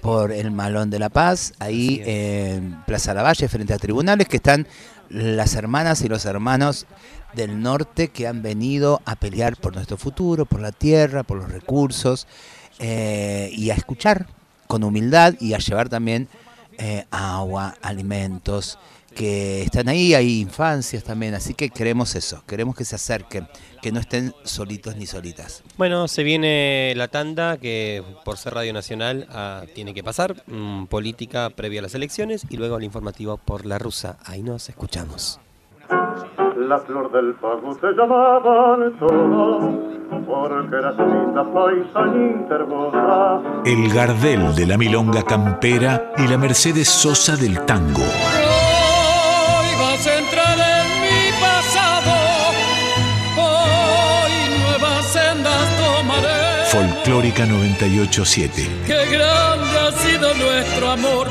por el Malón de la Paz, ahí en Plaza Lavalle, frente a tribunales, que están las hermanas y los hermanos del norte que han venido a pelear por nuestro futuro, por la tierra, por los recursos, eh, y a escuchar con humildad y a llevar también eh, agua, alimentos que están ahí, hay infancias también, así que queremos eso, queremos que se acerquen, que no estén solitos ni solitas. Bueno, se viene la tanda que por ser Radio Nacional ah, tiene que pasar, mm, política previa a las elecciones y luego el informativo por la rusa. Ahí nos escuchamos. La flor del pago se llamaban todas, porque era linda paisanita hermosa. El Gardel de la Milonga Campera y la Mercedes Sosa del Tango. Hoy vas a entrar en mi pasado, hoy nuevas sendas tomaré. Folclórica 987. Qué grande ha sido nuestro amor,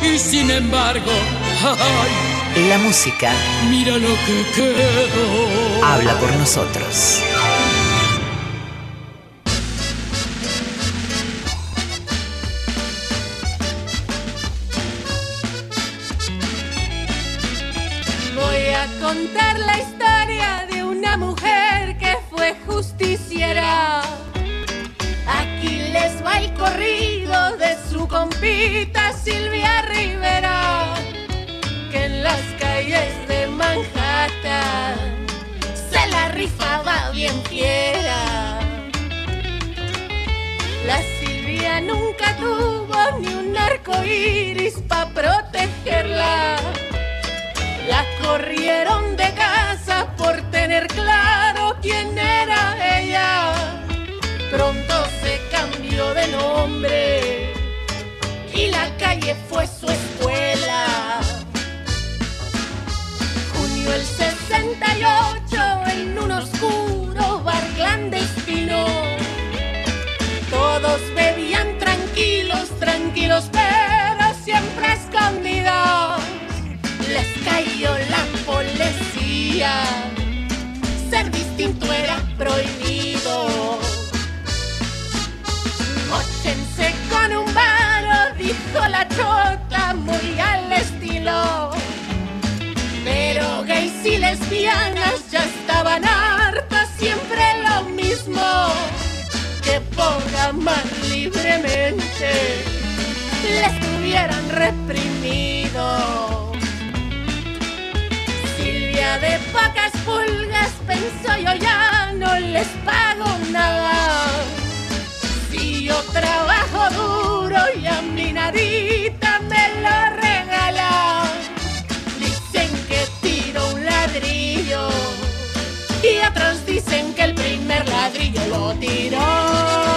y sin embargo, ay, La música mira lo que quedó. habla por nosotros. Voy a contar la historia de una mujer que fue justiciera. Aquí les va el corrido de su compita Silvia Se la rifaba bien fiera. La Silvia nunca tuvo ni un arco iris para protegerla. La corrieron de casa por tener claro quién era ella. Pronto se cambió de nombre y la calle fue su escuela. El 68 en un oscuro bar clandestino. Todos bebían tranquilos, tranquilos, pero siempre escondidos les cayó la policía. Ser distinto era prohibido. Mochense con un varo, dijo la y lesbianas ya estaban hartas, siempre lo mismo. Que pongan más libremente les tuvieran reprimido. Silvia de pocas pulgas pensó yo ya no les pago nada. Si yo trabajo duro y a mi nadita me lo y otros dicen que el primer ladrillo lo tiró.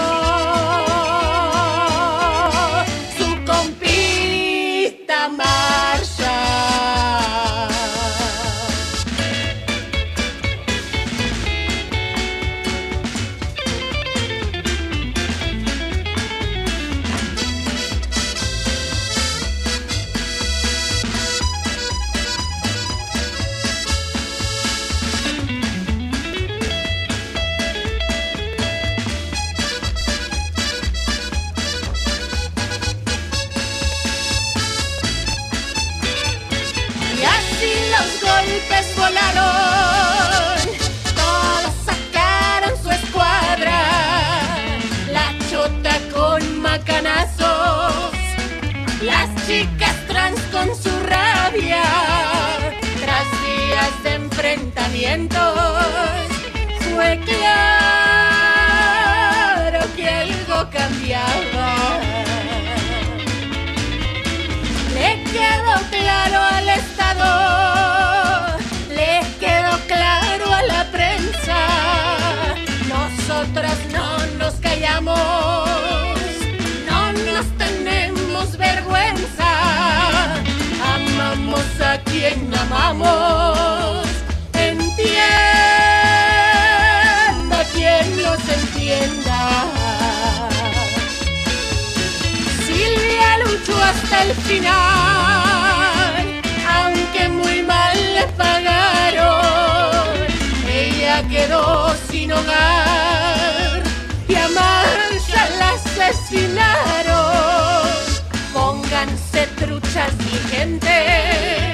Fue claro que algo cambiaba. Le quedó claro al Estado, le quedó claro a la prensa. Nosotras no nos callamos, no nos tenemos vergüenza. Amamos a quien amamos, el final, aunque muy mal le pagaron. Ella quedó sin hogar y a Marcia la asesinaron. Pónganse truchas y gente,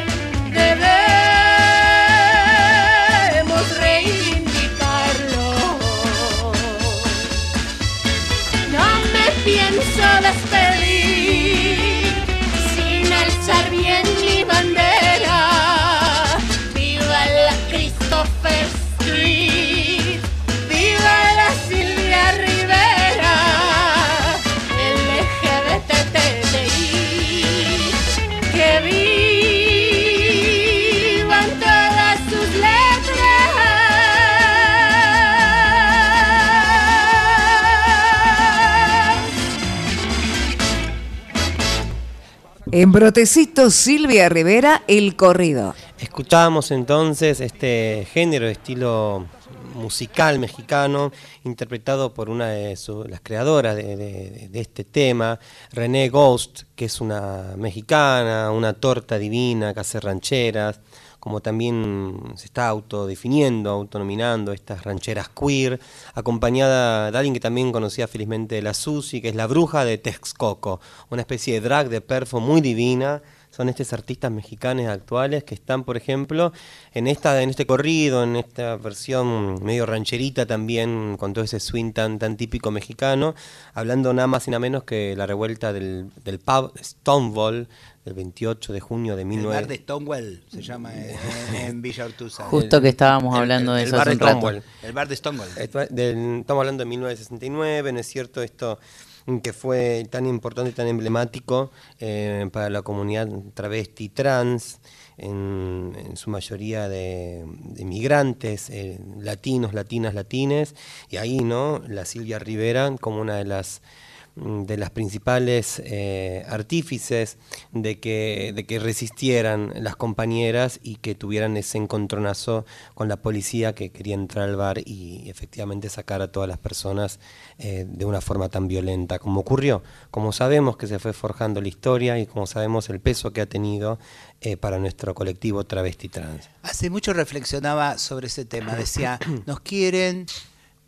En Brotecito, Silvia Rivera, El Corrido. Escuchábamos entonces este género, estilo musical mexicano, interpretado por una de las creadoras de, de- de este tema, René Ghost, que es una mexicana, una torta divina que hace rancheras, como también se está autodefiniendo, autonominando estas rancheras queer, acompañada de alguien que también conocía felizmente la Susi, que es la bruja de Texcoco, una especie de drag de perfo muy divina, son estos artistas mexicanos actuales que están, por ejemplo, en esta en este corrido, en esta versión medio rancherita también, con todo ese swing tan, tan típico mexicano, hablando nada más y nada menos que la revuelta del, del pub Stonewall del 28 de junio de El 19... bar de Stonewall se llama en, en Villa Ortuza. Justo que estábamos hablando de el eso bar hace de un rato. Stonewall. El bar de Stonewall. Del- estamos hablando de 1969, ¿no es cierto? Esto que fue tan importante y tan emblemático eh, para la comunidad travesti trans, en, en su mayoría de, de migrantes, eh, latinos, latinas, latines, y ahí, ¿no? La Silvia Rivera como una de las de las principales eh, artífices de que, de que resistieran las compañeras y que tuvieran ese encontronazo con la policía que quería entrar al bar y efectivamente sacar a todas las personas eh, de una forma tan violenta como ocurrió. Como sabemos que se fue forjando la historia y como sabemos el peso que ha tenido eh, para nuestro colectivo travesti trans. Hace mucho reflexionaba sobre ese tema. Decía, nos quieren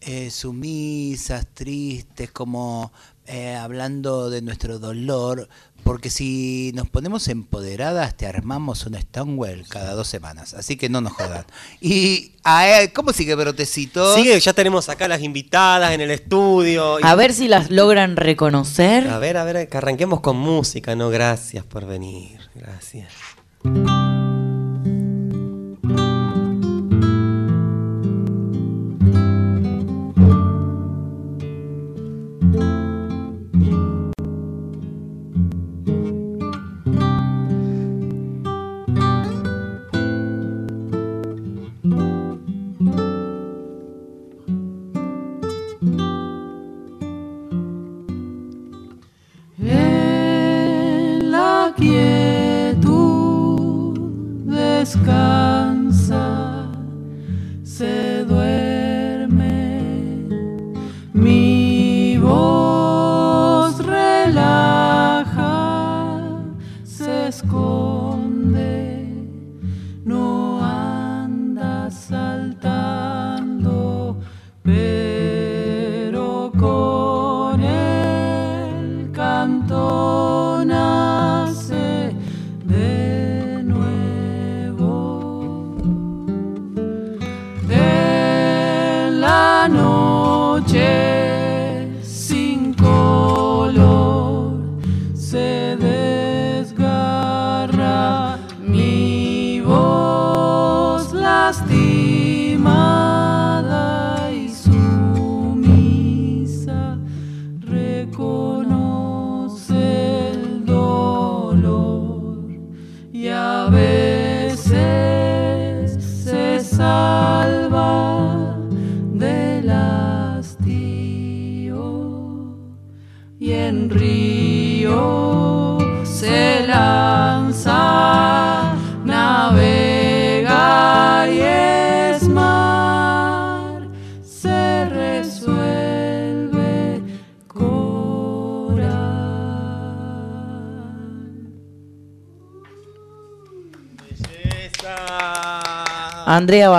eh, sumisas, tristes, como eh, hablando de nuestro dolor, porque si nos ponemos empoderadas, te armamos un Stonewall cada dos semanas. Así que no nos jodan. Y, a él, ¿cómo sigue Brotecito? Sigue, ya tenemos acá las invitadas en el estudio. y- A ver si las logran reconocer. A ver, a ver, que arranquemos con música, no, gracias por venir, gracias.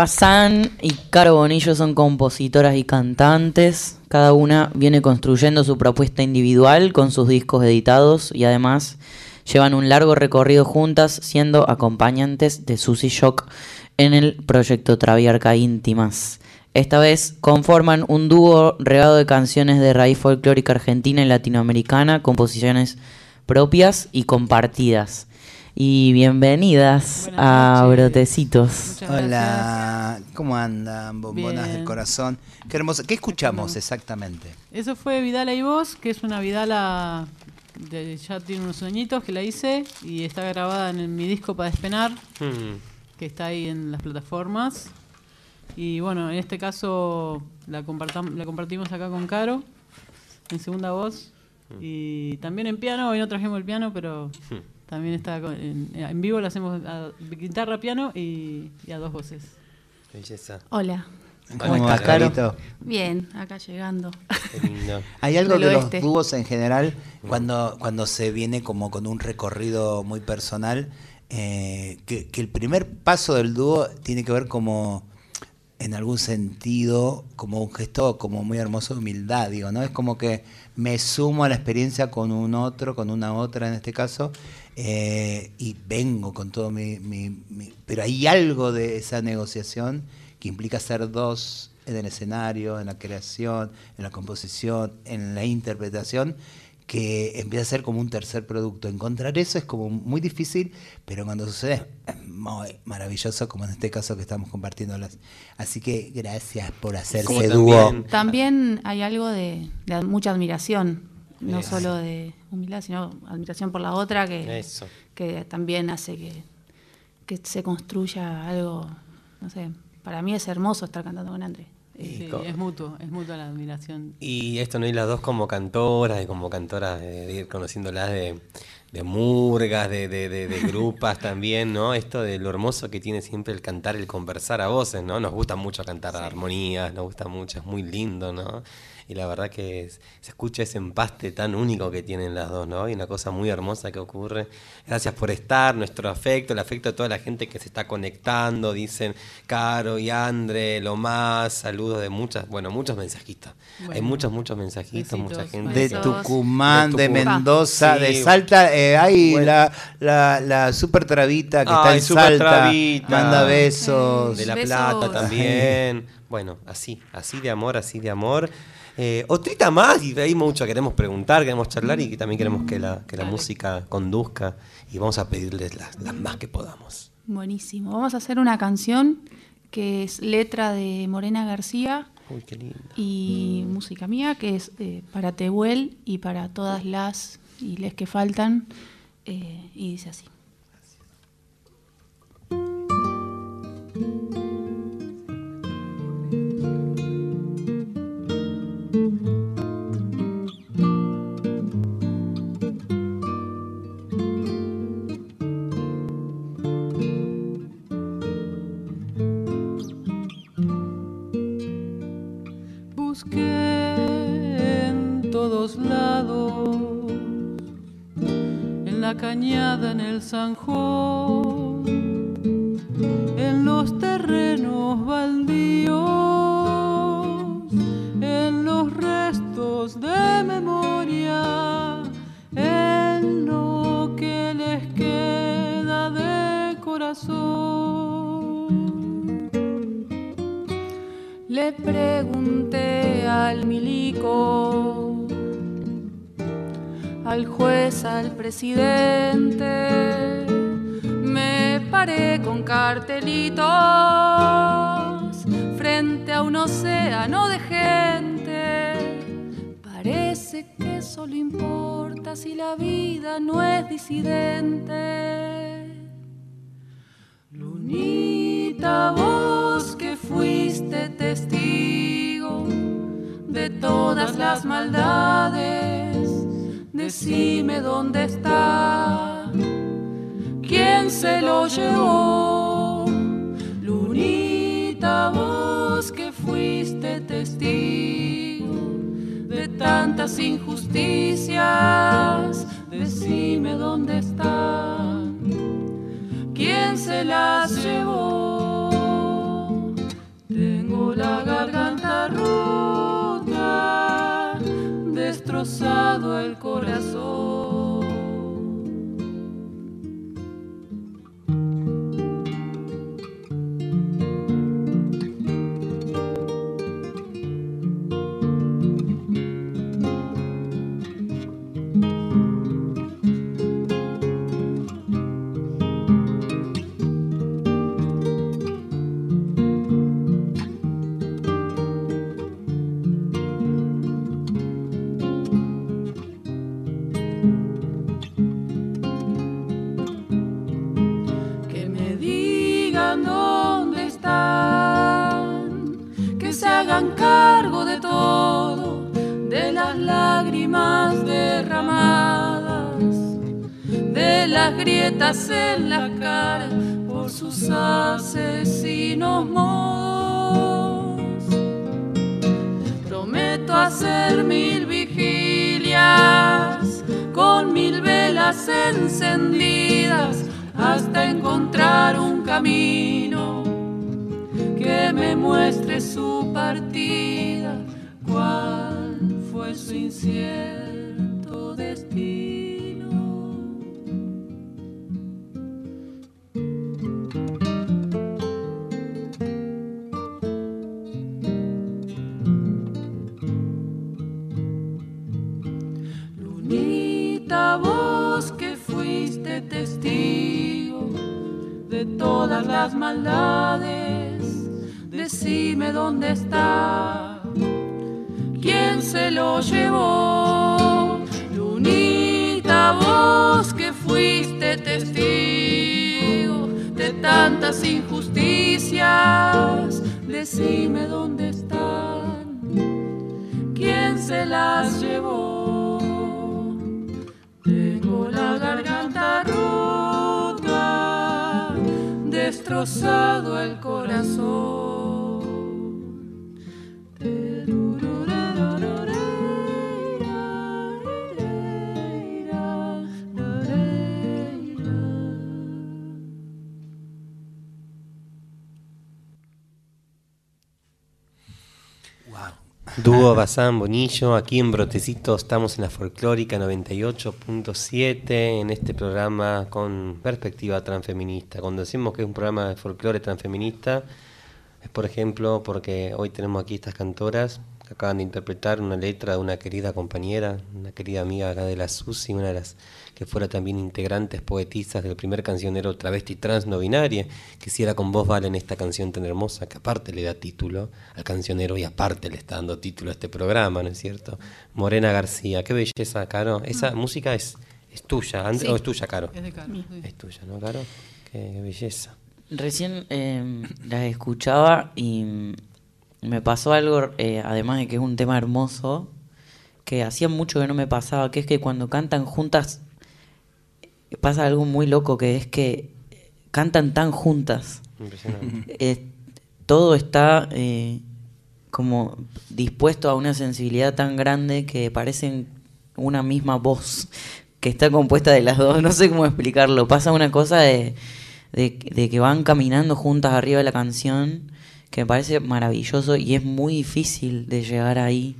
Bazán y Caro Bonillo son compositoras y cantantes. Cada una viene construyendo su propuesta individual con sus discos editados y además llevan un largo recorrido juntas siendo acompañantes de Susy Shock en el proyecto Traviarca Íntimas. Esta vez conforman un dúo regado de canciones de raíz folclórica argentina y latinoamericana, composiciones propias y compartidas. Y bienvenidas a Brotecitos. Hola, ¿cómo andan, bombonas Bien. del corazón? Qué hermoso. ¿Qué escuchamos exactamente? Eso fue Vidala y vos, que es una Vidala de, ya tiene unos añitos que la hice y está grabada en mi disco para despenar, Hmm. que está ahí en las plataformas. Y bueno, en este caso la, la compartimos acá con Caro, en segunda voz. Y también en piano, hoy no trajimos el piano, pero también está con- en, en vivo la hacemos a guitarra, piano y, y a dos voces. Belleza. Hola. ¿Cómo estás, Carito? Bien, acá llegando. Qué lindo. Hay algo de los dúos en general, cuando, cuando se viene como con un recorrido muy personal, eh, que, que el primer paso del dúo tiene que ver como, en algún sentido, como un gesto como muy hermoso de humildad, digo, ¿no? Es como que me sumo a la experiencia con un otro, con una otra en este caso, eh, y vengo con todo mi, mi- mi- Pero hay algo de esa negociación que implica ser dos en el escenario, en la creación, en la composición, en la interpretación, que empieza a ser como un tercer producto. Encontrar eso es como muy difícil, pero cuando sucede es muy maravilloso, como en este caso que estamos compartiéndolas. Así que gracias por hacer Sí. ese dúo. También hay algo de, de mucha admiración, no Eso. solo de humildad, sino admiración por la otra, que, Eso. que también hace que, que se construya algo, no sé, para mí es hermoso estar cantando con André. Sí, co- es mutuo, es mutua la admiración. Y esto, ¿no? Y las dos como cantoras, y como cantoras de, de ir conociéndolas de, de murgas, de, de, de, de grupas también, ¿no? Esto de lo hermoso que tiene siempre el cantar, el conversar a voces, ¿no? Nos gusta mucho cantar armonías, nos gusta mucho, es muy lindo, ¿no? Y la verdad que es- se escucha ese empaste tan único que tienen las dos, ¿no? Y una cosa muy hermosa que ocurre. Gracias por estar, nuestro afecto, el afecto de toda la gente que se está conectando, dicen Caro y Andre, lo más, saludos de muchas, bueno, muchos mensajitos. Hay Bueno. muchos, muchos mensajitos, mucha gente. De Tucumán, de, Tucumán. Mendoza, de. Salta. Eh, hay la, la, la super travita que está en Super Salta. Travita. Manda besos. De La Plata también. Bueno, así, así de amor, así de amor. Eh, otrita más, y hay mucho, queremos preguntar, queremos charlar y que también queremos que la, que la música conduzca y vamos a pedirles las, las más que podamos. Buenísimo. Vamos a hacer una canción que es letra de Morena García Uy, qué lindo. y música mía, que es eh, para Tehuel y para todas las y les que faltan. eh, y dice así. Cañada, en todas las maldades, decime dónde está, quién se lo llevó. Lunita, vos que fuiste testigo de tantas injusticias, decime dónde están, quién se las llevó. Tengo la garganta rota, destrozado el corazón. Dúo Bazán Bonillo, aquí en Brotecito estamos en la folclórica 98.7 en este programa con perspectiva transfeminista. Cuando decimos que es un programa de folclore transfeminista, es por ejemplo porque hoy tenemos aquí estas cantoras que acaban de interpretar una letra de una querida compañera, una querida amiga acá de la Susi, una de las que fuera también integrantes poetisas del primer cancionero travesti trans no binaria, que hiciera con voz Valen esta canción tan hermosa, que aparte le da título al cancionero y aparte le está dando título a este programa, ¿no es cierto? Morena García, qué belleza, Caro. Esa música es, es tuya, Sí. o es tuya, Caro. Es de Caro, sí. Es tuya, ¿no, Caro? Qué, qué belleza. Recién eh, las escuchaba y mm, me pasó algo, eh, además de que es un tema hermoso, que hacía mucho que no me pasaba, que es que cuando cantan juntas pasa algo muy loco, que es que cantan tan juntas. Impresionante. Eh, todo está eh, como dispuesto a una sensibilidad tan grande que parecen una misma voz que está compuesta de las dos. No sé cómo explicarlo. Pasa una cosa de, de, de que van caminando juntas arriba de la canción que me parece maravilloso y es muy difícil de llegar ahí.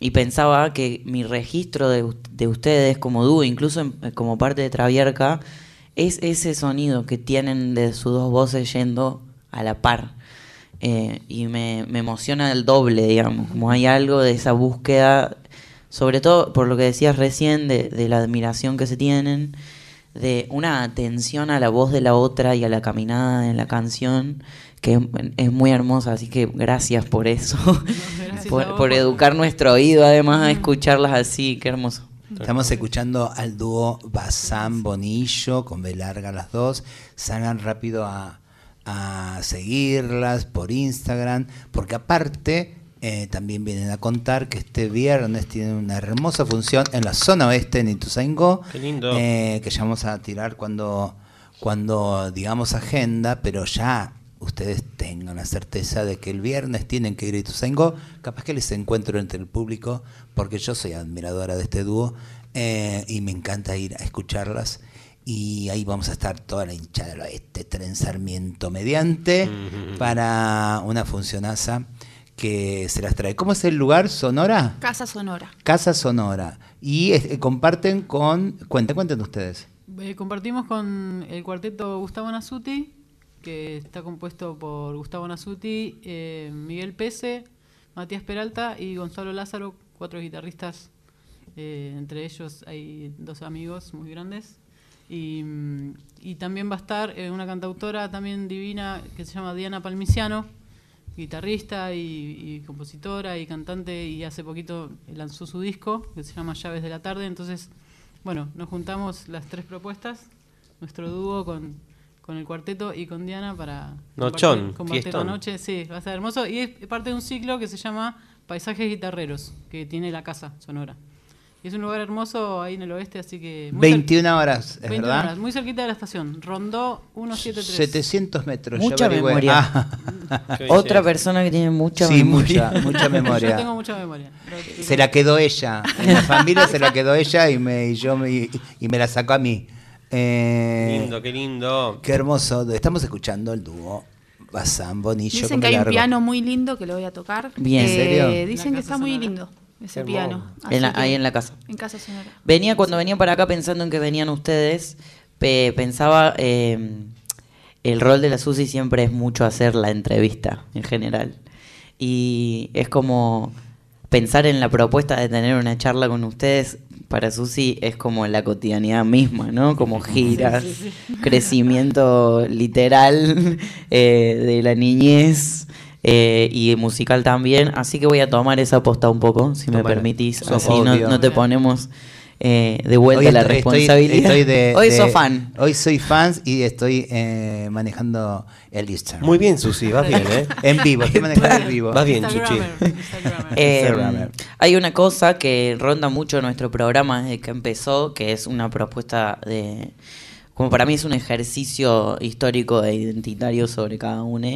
Y pensaba que mi registro de, de ustedes como dúo, incluso en- como parte de Travierca, es ese sonido que tienen de sus dos voces yendo a la par. Eh, y me, me emociona el doble, digamos, como hay algo de esa búsqueda, sobre todo por lo que decías recién, de, de la admiración que se tienen, de una atención a la voz de la otra y a la caminada en la canción, que es, muy hermosa, así que gracias por eso, gracias por- educar nuestro oído, además, a escucharlas así, qué hermoso. Estamos escuchando al dúo Bazán Bonillo, con B larga las dos. Salgan rápido a, a seguirlas por Instagram, porque aparte eh, también vienen a contar que este viernes tienen una hermosa función en la zona oeste en Ituzaingó, Qué lindo. eh, que ya vamos a tirar cuando, cuando digamos agenda, pero ya ustedes tengan la certeza de que el viernes tienen que ir a Ituzaingó, capaz que les encuentro entre el público, porque yo soy admiradora de este dúo eh, y me encanta ir a escucharlas. Y ahí vamos a estar toda la hinchada del oeste, Tren Sarmiento mediante, para una funcionaza que se las trae. ¿Cómo es el lugar? ¿Sonora? Casa Sonora. Casa Sonora. Y eh, comparten con... Cuenten, cuenten ustedes. Eh, compartimos con el cuarteto Gustavo Nasuti, que está compuesto por Gustavo Nasuti, eh, Miguel Pese, Matías Peralta y Gonzalo Lázaro, cuatro guitarristas. eh, entre ellos hay dos amigos muy grandes. Y, mm, y también va a estar eh, una cantautora también divina que se llama Diana Palmiciano, guitarrista y, y compositora y cantante y hace poquito lanzó su disco que se llama Llaves de la Tarde. Entonces, bueno, nos juntamos las tres propuestas, nuestro dúo con, con el cuarteto y con Diana para Nochón, compartir, la noche. Sí, va a ser hermoso. Y es parte de un ciclo que se llama Paisajes Guitarreros, que tiene la casa sonora. Y es un lugar hermoso ahí en el oeste, así que... muy cer- 21 horas, ¿es 21 verdad? horas, muy cerquita de la estación. Rondó 173. 700 metros. ya Mucha memoria. Ah. Otra persona que tiene mucha sí, memoria. mucha, mucha memoria. Yo tengo mucha memoria. Se la quedó ella. En la familia se la quedó ella y me, y yo me, y me la sacó a mí. Eh, Lindo, qué lindo. Qué hermoso. Estamos escuchando el dúo Bazán Bonillo. Dicen con que hay un Largo. piano muy lindo que lo voy a tocar. Bien. Eh, ¿En serio? Dicen que está muy lindo ese Qué piano. En la- ahí en la casa. En casa sonora. Venía cuando venía para acá pensando en que venían ustedes, pe- pensaba eh, el rol de la Susi siempre es mucho hacer la entrevista en general. Y es como pensar en la propuesta de tener una charla con ustedes para Susi es como la cotidianidad misma, ¿no? Como giras, Sí, sí, sí. crecimiento literal eh, de la niñez. Eh, y musical también, así que voy a tomar esa posta un poco, si me permitís, Sos así no, no te ponemos eh, de vuelta Hoy la estoy- responsabilidad. estoy de- Hoy de- sos fan. Hoy soy fan y estoy eh, manejando el Instagram. Muy bien, Susi, vas bien, ¿eh? En vivo, estoy manejando en vivo. Vas bien. Eh, hay una cosa que ronda mucho nuestro programa desde que empezó, que es una propuesta de... Como para mí es un ejercicio histórico e identitario sobre cada uno.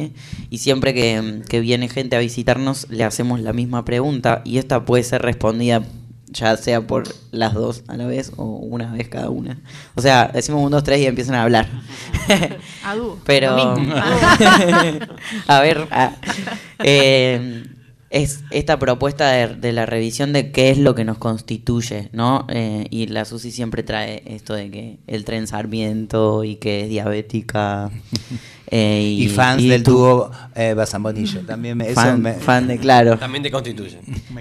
Y siempre que, que viene gente a visitarnos le hacemos la misma pregunta y esta puede ser respondida ya sea por las dos a la vez o una vez cada una. O sea, decimos un, dos, tres y empiezan a hablar. Pero. A ver. ah, eh, es esta propuesta de, de la revisión de qué es lo que nos constituye, ¿no? Eh, y la Susi siempre trae esto de que el tren Sarmiento y que es diabética. eh, Y, fans y del tú- dúo eh, Bazán Bonillo. También me, eso Fan- me- fan de claro. También te constituye.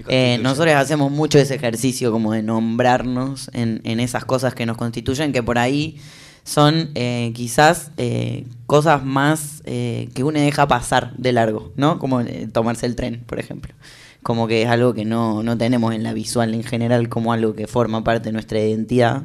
Eh, nosotros hacemos mucho ese ejercicio como de nombrarnos en, en esas cosas que nos constituyen, que por ahí son eh, quizás eh, cosas más eh, que uno deja pasar de largo, ¿no? Como eh, tomarse el tren, por ejemplo. Como que es algo que no, no tenemos en la visual en general como algo que forma parte de nuestra identidad.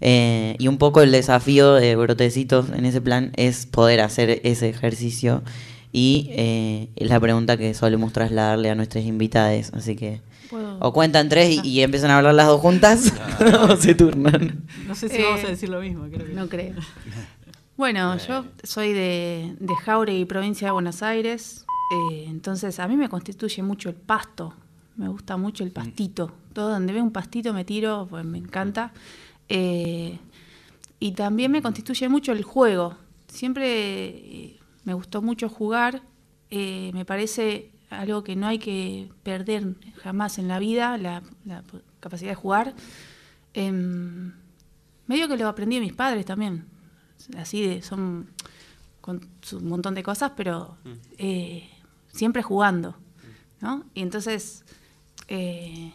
Eh, y un poco el desafío de Brotecitos en ese plan es poder hacer ese ejercicio y es la pregunta que solemos trasladarle a nuestras invitadas. Así que Puedo- o cuentan tres y, y empiezan a hablar las dos juntas o se turnan. No sé si Eh, vamos a decir lo mismo. Creo que No creo. Bueno, yo soy de, de Jauregui, provincia de Buenos Aires. eh, entonces, a mí me constituye mucho el pasto. Me gusta mucho el pastito. Todo donde veo un pastito me tiro, pues me encanta. Eh, y también me constituye mucho el juego. Siempre eh, me gustó mucho jugar. eh, me parece algo que no hay que perder jamás en la vida, la, la capacidad de jugar. Em, medio que lo aprendí de mis padres también. Así de, son con su montón de cosas, pero eh, siempre jugando. ¿no? Y entonces, eh,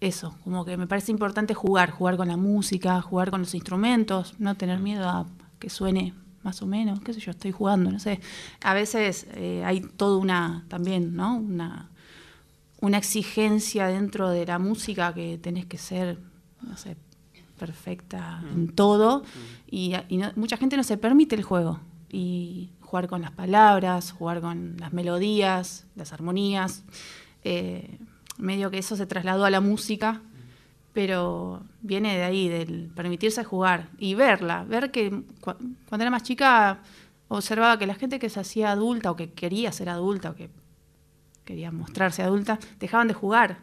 eso, como que me parece importante jugar, jugar con la música, jugar con los instrumentos, no tener miedo a que suene más o menos, qué sé yo, estoy jugando, no sé. A veces eh, hay toda una, también, ¿no? Una, una exigencia dentro de la música que tenés que ser, no sé, perfecta en todo. Y, y no- mucha gente no se permite el juego. Y jugar con las palabras, jugar con las melodías, las armonías. Eh, medio que eso se trasladó a la música, pero viene de ahí, del permitirse jugar y verla. Ver que cu- cuando era más chica observaba que la gente que se hacía adulta o que quería ser adulta o que quería mostrarse adulta, dejaban de jugar.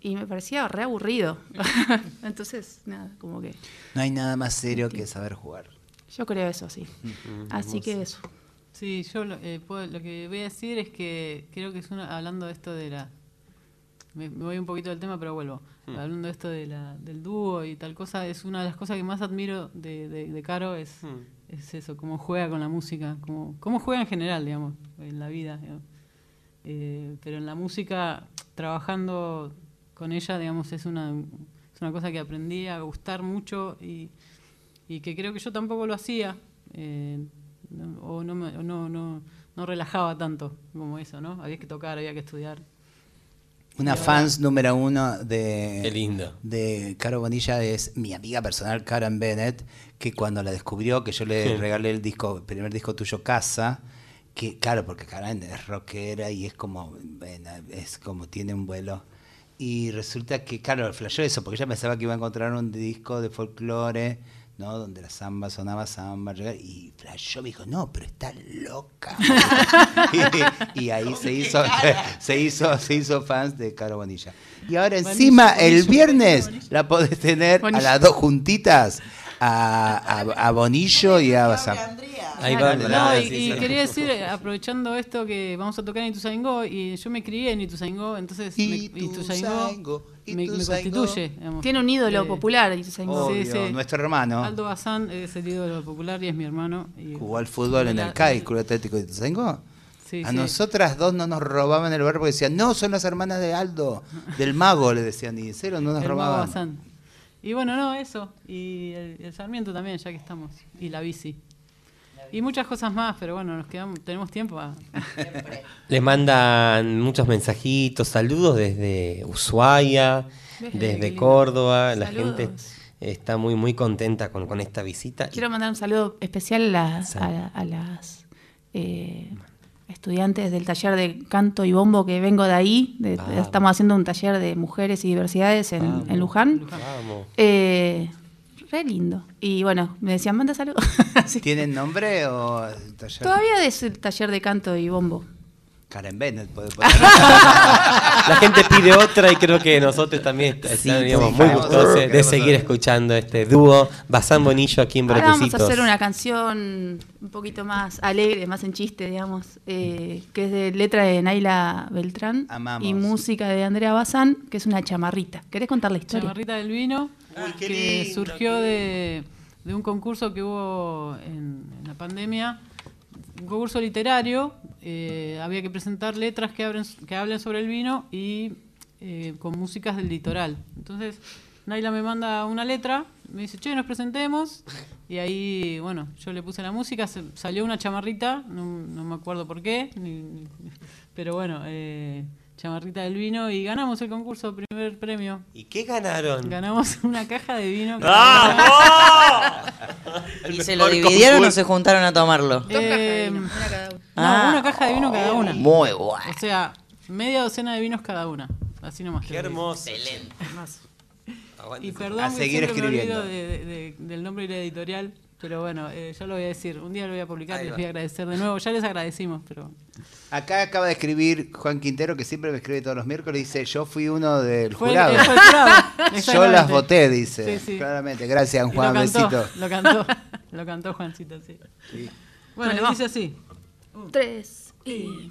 Y me parecía re aburrido. Entonces, nada, como que No hay nada más serio que saber jugar. yo creo eso, sí. Así que eso. Sí, yo lo, eh, puedo- lo que voy a decir es que creo que es una, hablando de esto de la... Me, me voy un poquito del tema, pero vuelvo. Mm. Hablando de esto de la, del dúo y tal cosa, es una de las cosas que más admiro de, de, de Caro, es, Mm. es eso, cómo juega con la música, cómo, cómo juega en general, digamos, en la vida. Eh, pero en la música, trabajando con ella, digamos, es una, es una cosa que aprendí a gustar mucho y, y que creo que yo tampoco lo hacía. eh, no- o no, me- o no, no, no relajaba tanto como eso, ¿no? Había que tocar, había que estudiar. Una fans número uno de, Qué lindo. de Caro Bonilla es mi amiga personal Karen Bennett, que cuando la descubrió, que yo le Sí. regalé el disco, el primer disco tuyo, Casa, que claro, porque Karen es rockera y es como, bueno, es como tiene un vuelo. Y resulta que, claro, flashó eso, porque ella pensaba que iba a encontrar un disco de folclore, ¿no? Donde la samba sonaba samba, y flashó, me dijo, no, pero está loca. y, y ahí se hizo, se hizo, se hizo fans de Caro Bonilla. Y ahora Bonilla, encima, el Bonilla, viernes, la podés tener a las dos juntitas, a, a, a Bonillo y a Bazán. Ahí va, No, y, sí, y sí. quería decir, aprovechando esto que vamos a tocar en Ituzaingó, y yo me crié en Ituzaingó, entonces me- Ituzaingó me, me constituye. digamos. Tiene un ídolo Eh, popular, Ituzaingó. Obvio, nuestro hermano. Aldo Bazán es el ídolo popular y es mi hermano. y- Jugó al fútbol en la- el CAI, Club Atlético de Ituzaingó. Sí, a sí. nosotras dos no nos robaban el barrio porque decían, no, son las hermanas de Aldo, del mago, le decían, y cero no nos el Mago robaban. Bazán. Y bueno, no, eso. Y el, el Sarmiento también, ya que estamos. Y la bici. Y muchas cosas más, pero bueno, nos quedamos, tenemos tiempo. a- Les mandan muchos mensajitos, saludos desde Ushuaia, desde. Córdoba. La gente está muy, muy contenta con, con esta visita. Quiero mandar un saludo especial a las, a, a las eh, estudiantes del taller de canto y bombo que vengo de ahí. de- estamos haciendo un taller de mujeres y diversidades en, Vamos. en Luján. Vamos. Eh, re lindo. Y bueno, me decían, manda saludos. ¿Tienen nombre o el taller? Todavía es el taller de canto y bombo. Karen Bennett puede poner. La gente pide otra y creo que nosotros también est- Sí, estaríamos sí, muy gustosos de queremos seguir escuchando este dúo Bazán Bonillo aquí en Ahora vamos a Brotecitos. hacer una canción un poquito más alegre, más en chiste, digamos, eh, que es de letra de Naila Beltrán Amamos. y música de Andrea Bazán, que es una chamarrita. ¿Querés contar la historia? Chamarrita del vino, qué que lindo, surgió de, de un concurso que hubo en, en la pandemia, un concurso literario. Eh, había que presentar letras que, abren- que hablen sobre el vino y eh, con músicas del litoral. Entonces, Naila me manda una letra, me dice, che, nos presentemos. Y ahí, bueno, yo le puse la música, se- salió una chamarrita, no, no me acuerdo por qué, pero bueno, eh, chamarrita del vino y ganamos el concurso, primer premio. ¿Y qué ganaron? Ganamos una caja de vino. ¿Y se lo dividieron o se juntaron a tomarlo? Eh, no, Ah. una caja de vino cada una. Muy bueno. O sea, media docena de vinos cada una. Así nomás. Qué hermoso. Excelente. Y perdón A seguir me escribiendo. olvido de- de- de- del nombre y la editorial. Pero bueno, eh, ya lo voy a decir. Un día lo voy a publicar y les voy a agradecer de nuevo. Ya les agradecimos, pero... Acá acaba de escribir Juan Quintero, que siempre me escribe todos los miércoles, dice, yo fui uno del Fue- jurado. fue el jurado, yo las voté, dice. Sí, sí. Claramente, gracias Lo Juan, cantó, besito. Lo cantó, lo cantó Juancito, sí. Bueno, Bueno, y dice así. Tres y...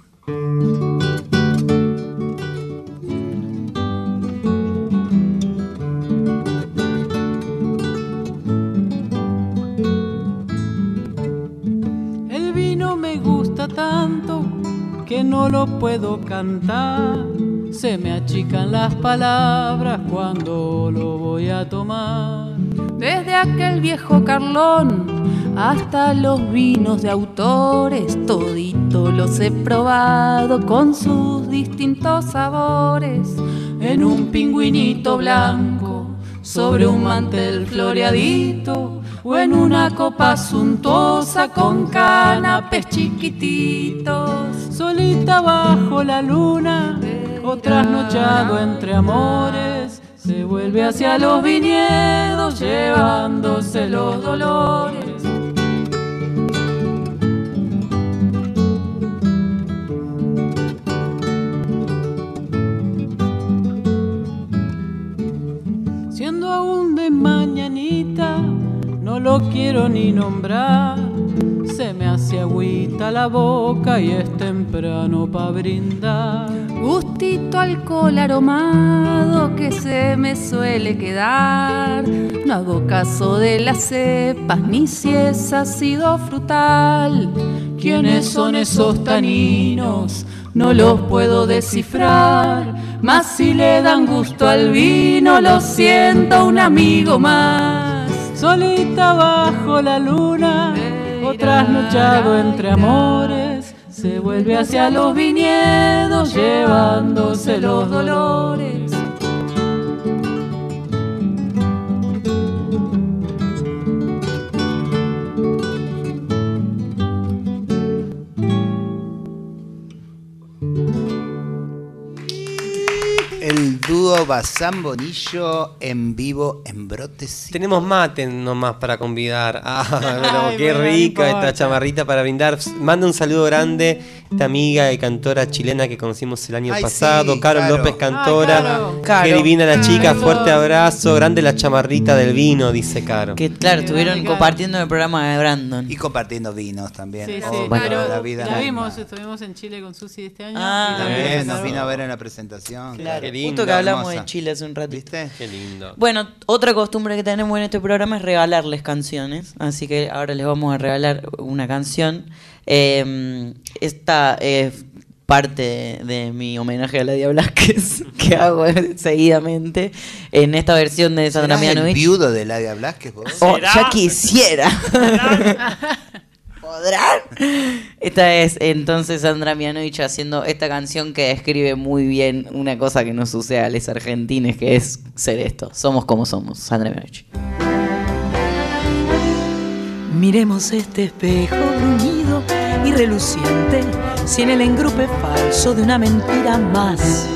tanto que no lo puedo cantar. Se me achican las palabras cuando lo voy a tomar. Desde aquel viejo Carlón hasta los vinos de autores, todito los he probado con sus distintos sabores. En un pingüinito blanco, sobre un mantel floreadito, o en una copa suntuosa con canapés chiquititos. Solita bajo la luna, o trasnochado entre amores, se vuelve hacia los viñedos llevándose los dolores. Lo quiero ni nombrar. Se me hace agüita la boca y es temprano para brindar. Gustito alcohol aromado que se me suele quedar. No hago caso de las cepas ni si es ácido frutal. ¿Quiénes son esos taninos? No los puedo descifrar. Mas si le dan gusto al vino, lo siento un amigo más. Solita bajo la luna, o trasnochado entre amores, se se vuelve hacia los viñedos llevándose los dolores. Dúo Bazán Bonillo en vivo en Brotes. Tenemos mate nomás para convidar. Ah, pero Ay, qué bueno, rica esta chamarrita para brindar. Manda un saludo grande esta amiga y cantora chilena que conocimos el año Ay, pasado, sí, Caro Caro. López Cantora. Ay, Caro. Qué divina la chica, Ay, fuerte abrazo, grande la chamarrita del vino, dice Caro. Que claro, estuvieron compartiendo el programa de Brandon. Y compartiendo vinos también. Sí, sí, Oh, Bueno, la vida la vimos, estuvimos en Chile con Susi este año. Ah, y también nos vino a ver en la presentación. Claro, Qué justo lindo, que hablamos de Chile hace un ratito. ¿Viste? Qué lindo. Bueno, otra costumbre que tenemos en este programa es regalarles canciones, así que ahora les vamos a regalar una canción. Eh, esta es parte de, mi homenaje a Ladia Blasquez que hago seguidamente en esta versión de Sandra ¿Serás el Mianovich. viudo de Ladia Blasquez vos? Oh, ya quisiera. ¿Podrán? Esta es entonces Sandra Mianovich haciendo esta canción que describe muy bien una cosa que nos sucede a los argentines, que es ser esto. Somos como somos. Sandra Mianovich. Miremos este espejo bruñido y reluciente, si en el engrupe falso de una mentira más.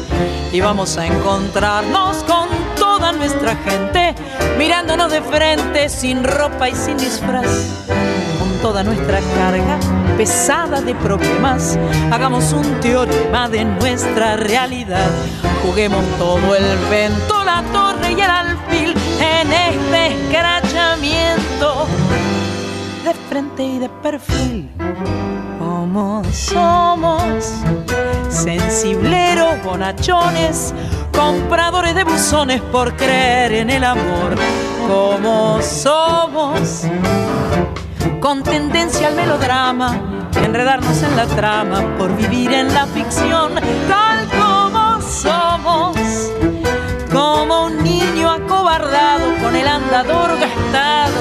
Y vamos a encontrarnos con toda nuestra gente, mirándonos de frente, sin ropa y sin disfraz. Toda nuestra carga pesada de problemas, hagamos un teorema de nuestra realidad. Juguemos todo el vento, la torre y el alfil en este escrachamiento de frente y de perfil. Como somos, sensibleros, bonachones, compradores de buzones por creer en el amor. Como somos, con tendencia al melodrama, enredarnos en la trama por vivir en la ficción, tal como somos como un niño acobardado con el andador gastado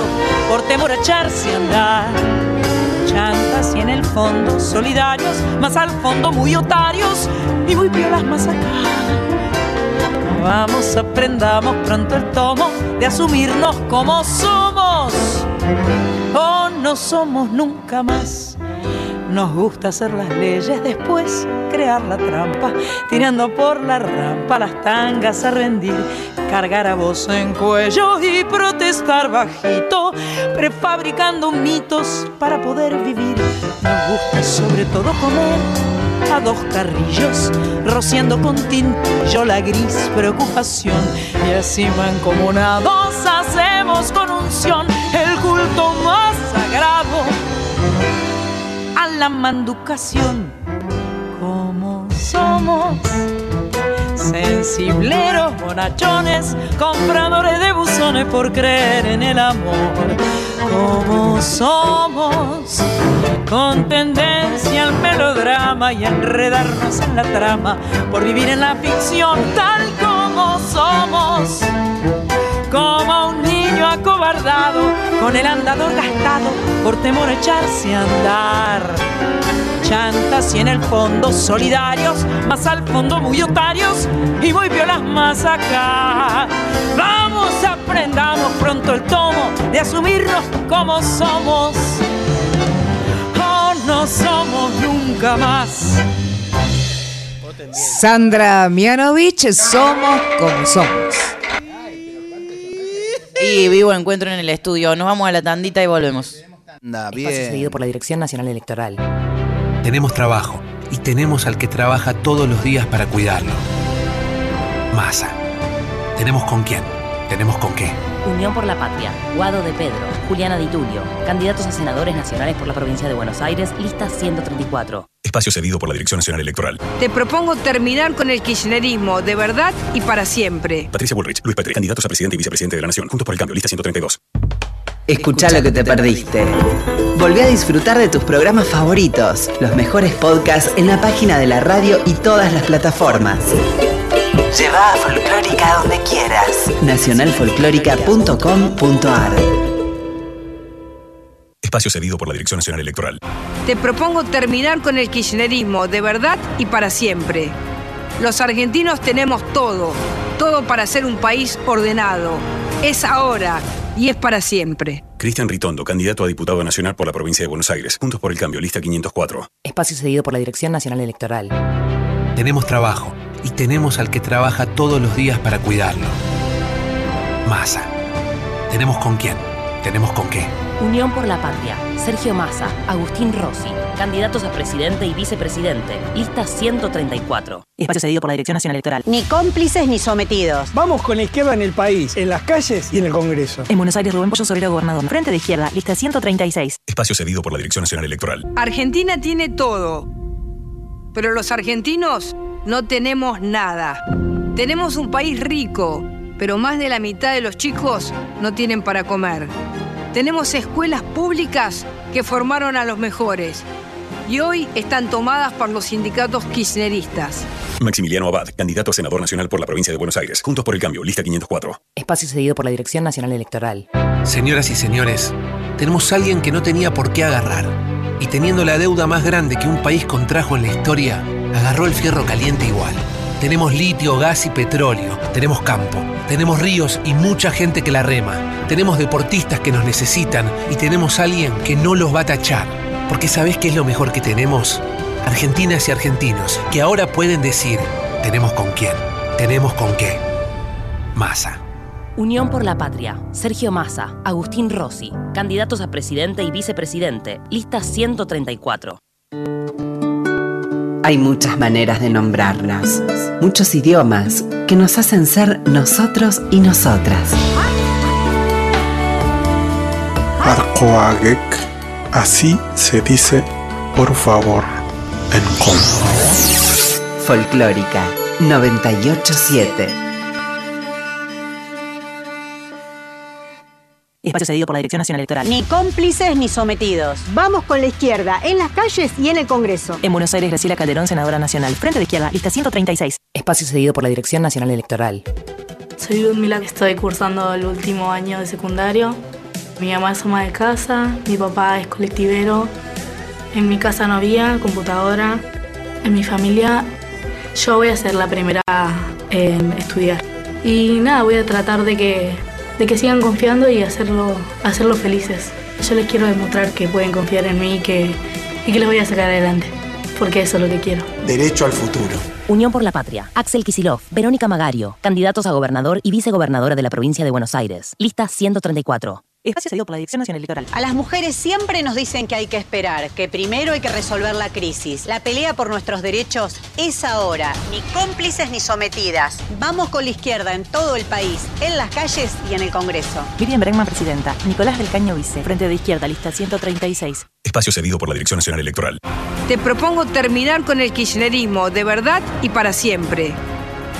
por temor a echarse a andar. Chantas y en el fondo solidarios, más al fondo muy otarios y muy piolas más acá. Vamos, aprendamos pronto el tomo de asumirnos como somos o no somos nunca más. Nos gusta hacer las leyes, después crear la trampa, tirando por la rampa las tangas a rendir, cargar a voz en cuello y protestar bajito, prefabricando mitos para poder vivir. Nos gusta sobre todo comer a dos carrillos, rociando con tintillo la gris preocupación. Y así mancomunados hacemos con unción el culto más la manducación. Como somos sensibleros, bonachones, compradores de buzones por creer en el amor. Como somos con tendencia al melodrama y enredarnos en la trama por vivir en la ficción tal como somos. Como un niño acobardado con el andador gastado por temor a echarse a andar. Chantas y en el fondo solidarios, más al fondo muy otarios y muy violas más acá. Vamos, aprendamos pronto el tomo de asumirnos como somos o no somos nunca más. Sandra Mianovich, somos como somos. Y vivo encuentro en el estudio. Nos vamos a la tandita y volvemos. Anda, Espacio cedido por la Dirección Nacional Electoral. Tenemos trabajo y tenemos al que trabaja todos los días para cuidarlo. Masa. Tenemos con quién, tenemos con qué. Unión por la Patria, Guado de Pedro, Juliana Di Tulio, candidatos a senadores nacionales por la provincia de Buenos Aires, lista 134. Espacio cedido por la Dirección Nacional Electoral. Te propongo terminar con el kirchnerismo de verdad y para siempre. Patricia Bullrich, Luis Petri, candidatos a presidente y vicepresidente de la Nación. Juntos por el cambio, lista 132. Escucha lo que te perdiste. Volví a disfrutar de tus programas favoritos, los mejores podcasts en la página de la radio y todas las plataformas. Lleva a Folclórica donde quieras. Nacionalfolclórica.com.ar Espacio cedido por la Dirección Nacional Electoral. Te propongo terminar con el kirchnerismo de verdad y para siempre. Los argentinos tenemos todo, todo para ser un país ordenado. Es ahora y es para siempre. Cristian Ritondo, candidato a diputado nacional por la provincia de Buenos Aires. Juntos por el Cambio, lista 504. Espacio cedido por la Dirección Nacional Electoral. Tenemos trabajo y tenemos al que trabaja todos los días para cuidarlo. Masa. Tenemos con quién, tenemos con qué. Unión por la Patria. Sergio Massa, Agustín Rossi. Candidatos a presidente y vicepresidente. Lista 134. Espacio cedido por la Dirección Nacional Electoral. Ni cómplices ni sometidos. Vamos con la izquierda en el país, en las calles y en el Congreso. En Buenos Aires, Rubén Pollo Sobrero, gobernador. Frente de izquierda, lista 136. Espacio cedido por la Dirección Nacional Electoral. Argentina tiene todo, pero los argentinos no tenemos nada. Tenemos un país rico, pero más de la mitad de los chicos no tienen para comer. Tenemos escuelas públicas que formaron a los mejores y hoy están tomadas por los sindicatos kirchneristas. Maximiliano Abad, candidato a senador nacional por la provincia de Buenos Aires. Juntos por el Cambio, lista 504. Espacio cedido por la Dirección Nacional Electoral. Señoras y señores, tenemos a alguien que no tenía por qué agarrar. Y teniendo la deuda más grande que un país contrajo en la historia, agarró el fierro caliente igual. Tenemos litio, gas y petróleo. Tenemos campo. Tenemos ríos y mucha gente que la rema. Tenemos deportistas que nos necesitan y tenemos alguien que no los va a tachar. Porque ¿sabés qué es lo mejor que tenemos? Argentinas y argentinos que ahora pueden decir, tenemos con quién, tenemos con qué. Masa. Unión por la Patria. Sergio Massa, Agustín Rossi. Candidatos a presidente y vicepresidente. Lista 134. Hay muchas maneras de nombrarnos, muchos idiomas que nos hacen ser nosotros y nosotras. Arcoagek, así se dice por favor en Congo. Folclórica 987. Espacio cedido por la Dirección Nacional Electoral. Ni cómplices ni sometidos. Vamos con la izquierda en las calles y en el Congreso. En Buenos Aires, Graciela Calderón, senadora nacional. Frente de izquierda, lista 136. Espacio cedido por la Dirección Nacional Electoral. Soy Ludmila, estoy cursando el último año de secundario. Mi mamá es ama de casa, mi papá es colectivero. En mi casa no había computadora. En mi familia yo voy a ser la primera en estudiar. Y nada, voy a tratar de que, de que sigan confiando y hacerlo, hacerlo felices. Yo les quiero demostrar que pueden confiar en mí y que, y que les voy a sacar adelante. Porque eso es lo que quiero. Derecho al futuro. Unión por la Patria. Axel Kisilov, Verónica Magario. Candidatos a gobernador y vicegobernadora de la provincia de Buenos Aires. Lista 134. Espacio cedido por la Dirección Nacional Electoral. A las mujeres siempre nos dicen que hay que esperar, que primero hay que resolver la crisis. La pelea por nuestros derechos es ahora. Ni cómplices ni sometidas. Vamos con la izquierda en todo el país, en las calles y en el Congreso. Miriam Bregman, presidenta. Nicolás del Caño, vice. Frente de izquierda, lista 136. Espacio cedido por la Dirección Nacional Electoral. Te propongo terminar con el kirchnerismo de verdad y para siempre.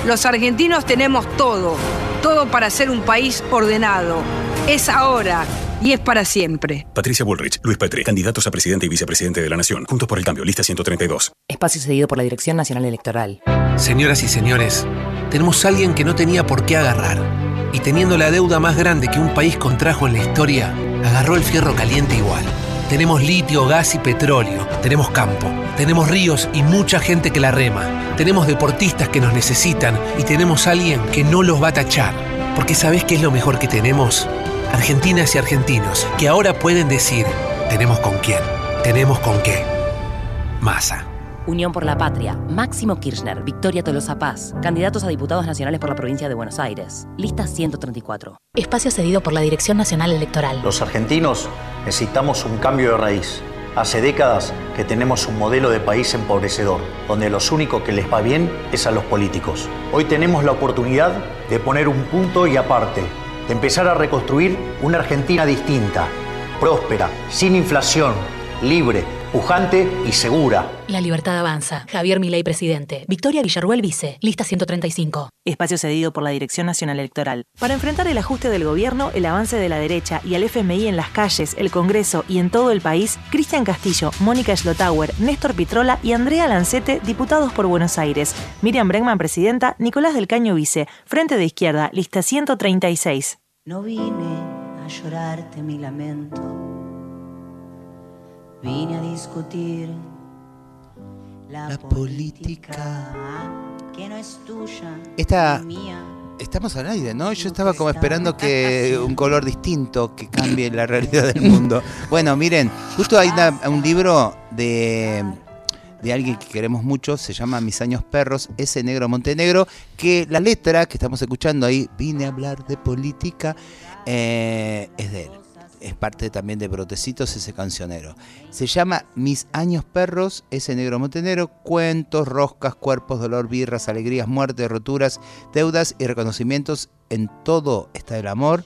Los argentinos tenemos todo, todo para ser un país ordenado. Es ahora y es para siempre. Patricia Bullrich, Luis Petri, candidatos a presidente y vicepresidente de la Nación. Juntos por el Cambio, lista 132. Espacio cedido por la Dirección Nacional Electoral. Señoras y señores, tenemos a alguien que no tenía por qué agarrar. Y teniendo la deuda más grande que un país contrajo en la historia, agarró el fierro caliente igual. Tenemos litio, gas y petróleo. Tenemos campo. Tenemos ríos y mucha gente que la rema. Tenemos deportistas que nos necesitan y tenemos a alguien que no los va a tachar. Porque ¿sabés qué es lo mejor que tenemos? Argentinas y argentinos que ahora pueden decir, tenemos con quién, tenemos con qué. Masa. Unión por la Patria. Máximo Kirchner, Victoria Tolosa Paz. Candidatos a diputados nacionales por la provincia de Buenos Aires. Lista 134. Espacio cedido por la Dirección Nacional Electoral. Los argentinos necesitamos un cambio de raíz. Hace décadas que tenemos un modelo de país empobrecedor, donde los únicos que les va bien es a los políticos. Hoy tenemos la oportunidad de poner un punto y aparte, de empezar a reconstruir una Argentina distinta, próspera, sin inflación, libre, pujante y segura. La libertad avanza. Javier Milei, presidente. Victoria Villarruel, vice. Lista 135. Espacio cedido por la Dirección Nacional Electoral. Para enfrentar el ajuste del gobierno, el avance de la derecha y al FMI en las calles, el Congreso y en todo el país, Cristian Castillo, Mónica Schlotauer, Néstor Pitrola y Andrea Lancete, diputados por Buenos Aires. Miriam Bregman, presidenta. Nicolás del Caño, vice. Frente de izquierda, lista 136. No vine a llorarte mi lamento. Vine a discutir la, política que no es tuya, Esta- mía. Estamos al aire, ¿no? Yo estaba como esperando que un color distinto que cambie la realidad del mundo. Bueno, miren, justo hay una- un libro de, de alguien que queremos mucho, se llama Mis años perros, ese negro Montenegro, que la letra que estamos escuchando ahí, vine a hablar de política, eh, es de él. Es parte también de Brotecitos, ese cancionero. Se llama Mis años perros, ese negro montenegro, cuentos, roscas, cuerpos, dolor, birras, alegrías, muertes, roturas, deudas y reconocimientos. En todo está el amor.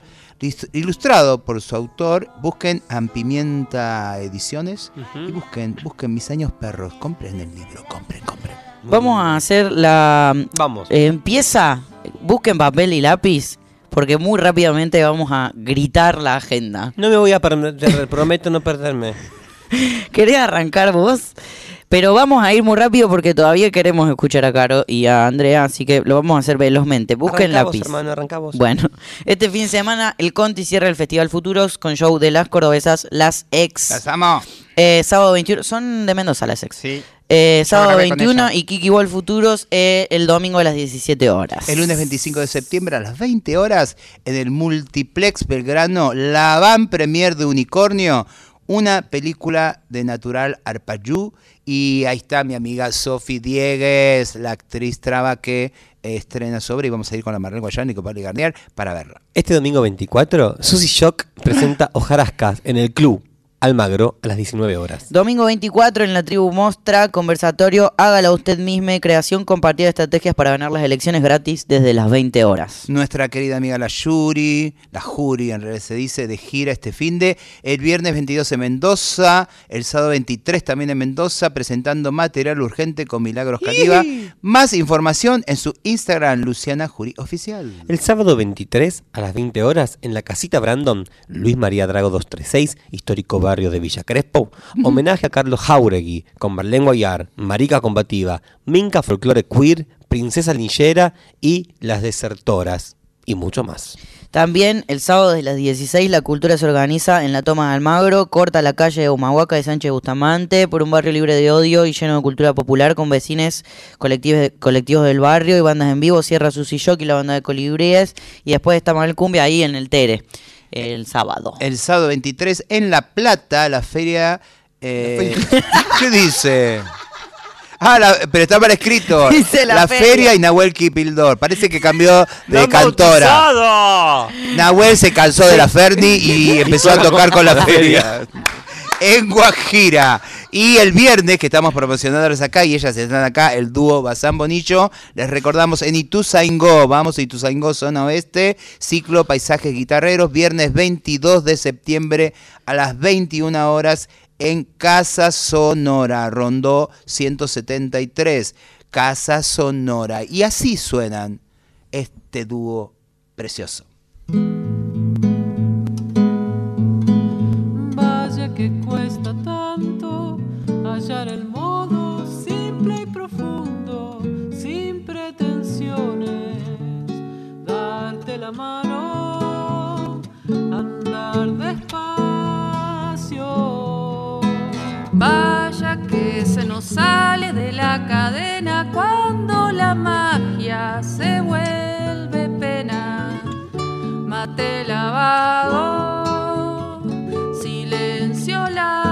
Ilustrado por su autor, busquen Ampimienta Ediciones y busquen, busquen Mis años perros. Compren el libro, compren, compren. Vamos a hacer la... Vamos. eh, empieza, busquen papel y lápiz, porque muy rápidamente vamos a gritar la agenda. No me voy a perder, prometo no perderme. ¿Querés arrancar vos? Pero vamos a ir muy rápido porque todavía queremos escuchar a Caro y a Andrea, así que lo vamos a hacer velozmente. Busquen Arrancá vos, lápiz. hermano, arrancá vos. Bueno, este fin de semana el Conti cierra el Festival Futuros con show de las cordobesas Las Ex. Las amo. Eh, sábado 21, son de Mendoza las Ex. Sí. Eh, sábado grabé con 21 ella. y Kiki Ball Futuros eh, el domingo a las 17 horas. El lunes 25 de septiembre a las 20 horas en el Multiplex Belgrano, la van premier de Unicornio, una película de Natural Arpayú. Y ahí está mi amiga Sofi Diegues, la actriz traba que eh, estrena sobre y vamos a ir con la Marlene Guayán y con Pablo Garnier para verla. Este domingo 24, Susy Shock presenta Hojarascas en el Club Almagro a las 19 horas. Domingo 24 en la tribu Mostra, conversatorio, hágala usted misma, creación compartida de estrategias para ganar las elecciones gratis desde las 20 horas. Nuestra querida amiga la Yuri, la Juri en realidad se dice, de gira este fin de. El viernes 22 en Mendoza, el sábado 23 también en Mendoza, presentando material urgente con Milagros Caliva. Más información en su Instagram, Luciana Juri Oficial. El sábado 23 a las 20 horas en la casita Brandon, Luis María Drago 236, histórico barrio de Villa Crespo, homenaje a Carlos Jauregui, con Marlene Guayar, Marica Combativa, Minca Folklore Queer, Princesa Linchera y Las Desertoras, y mucho más. También el sábado de las 16 la cultura se organiza en la Toma de Almagro, corta la calle de Humahuaca de Sánchez Bustamante por un barrio libre de odio y lleno de cultura popular con vecines colectivos, colectivos del barrio y bandas en vivo, cierra Susi Shock y la banda de colibríes y después está Manuel Cumbia ahí en el Tere el sábado. El sábado 23 en La Plata, la feria... eh, ¿Qué dice? Ah, la- pero está mal escrito. Dice la feria. feria. y Nahuel Kipildor. Parece que cambió de cantora. Nahuel se cansó de la Ferni y empezó a tocar con la feria. En Guajira. Y el viernes, que estamos promocionándoles acá y ellas están acá, el dúo Bazán Bonillo, les recordamos en Ituzaingó, vamos a Ituzaingó, zona oeste, ciclo Paisajes Guitarreros, viernes 22 de septiembre a las 21 horas en Casa Sonora, Rondó 173, Casa Sonora. Y así suenan este dúo precioso. Mano, andar despacio. Vaya que se nos sale de la cadena cuando la magia se vuelve pena. Mate lavado, silencio largo.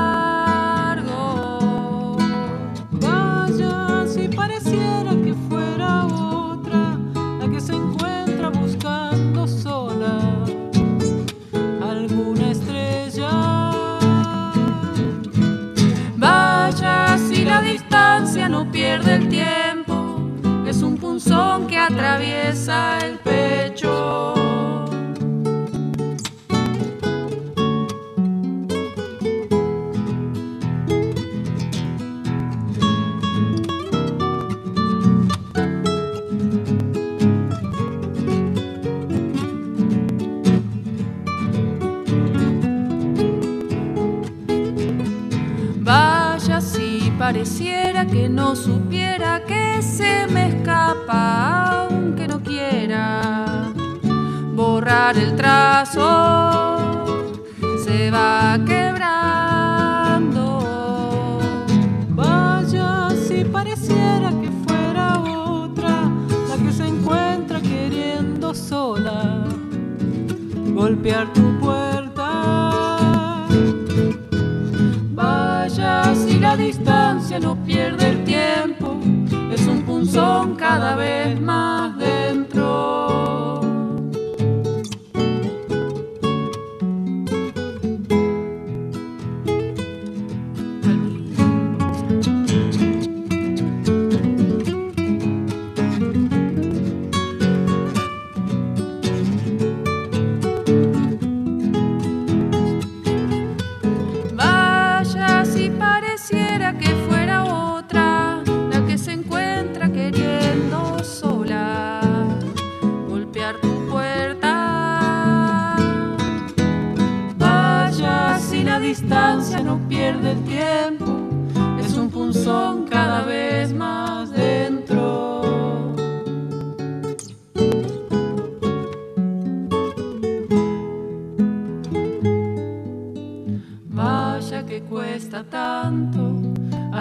Pierde el tiempo, es un punzón que atraviesa el pecho. pareciera que no supiera que se me escapa, aunque no quiera borrar el trazo, se va quebrando. Vaya si pareciera que fuera otra la que se encuentra queriendo sola golpear tu puerta la distancia no pierde el tiempo, es un punzón cada vez más dentro.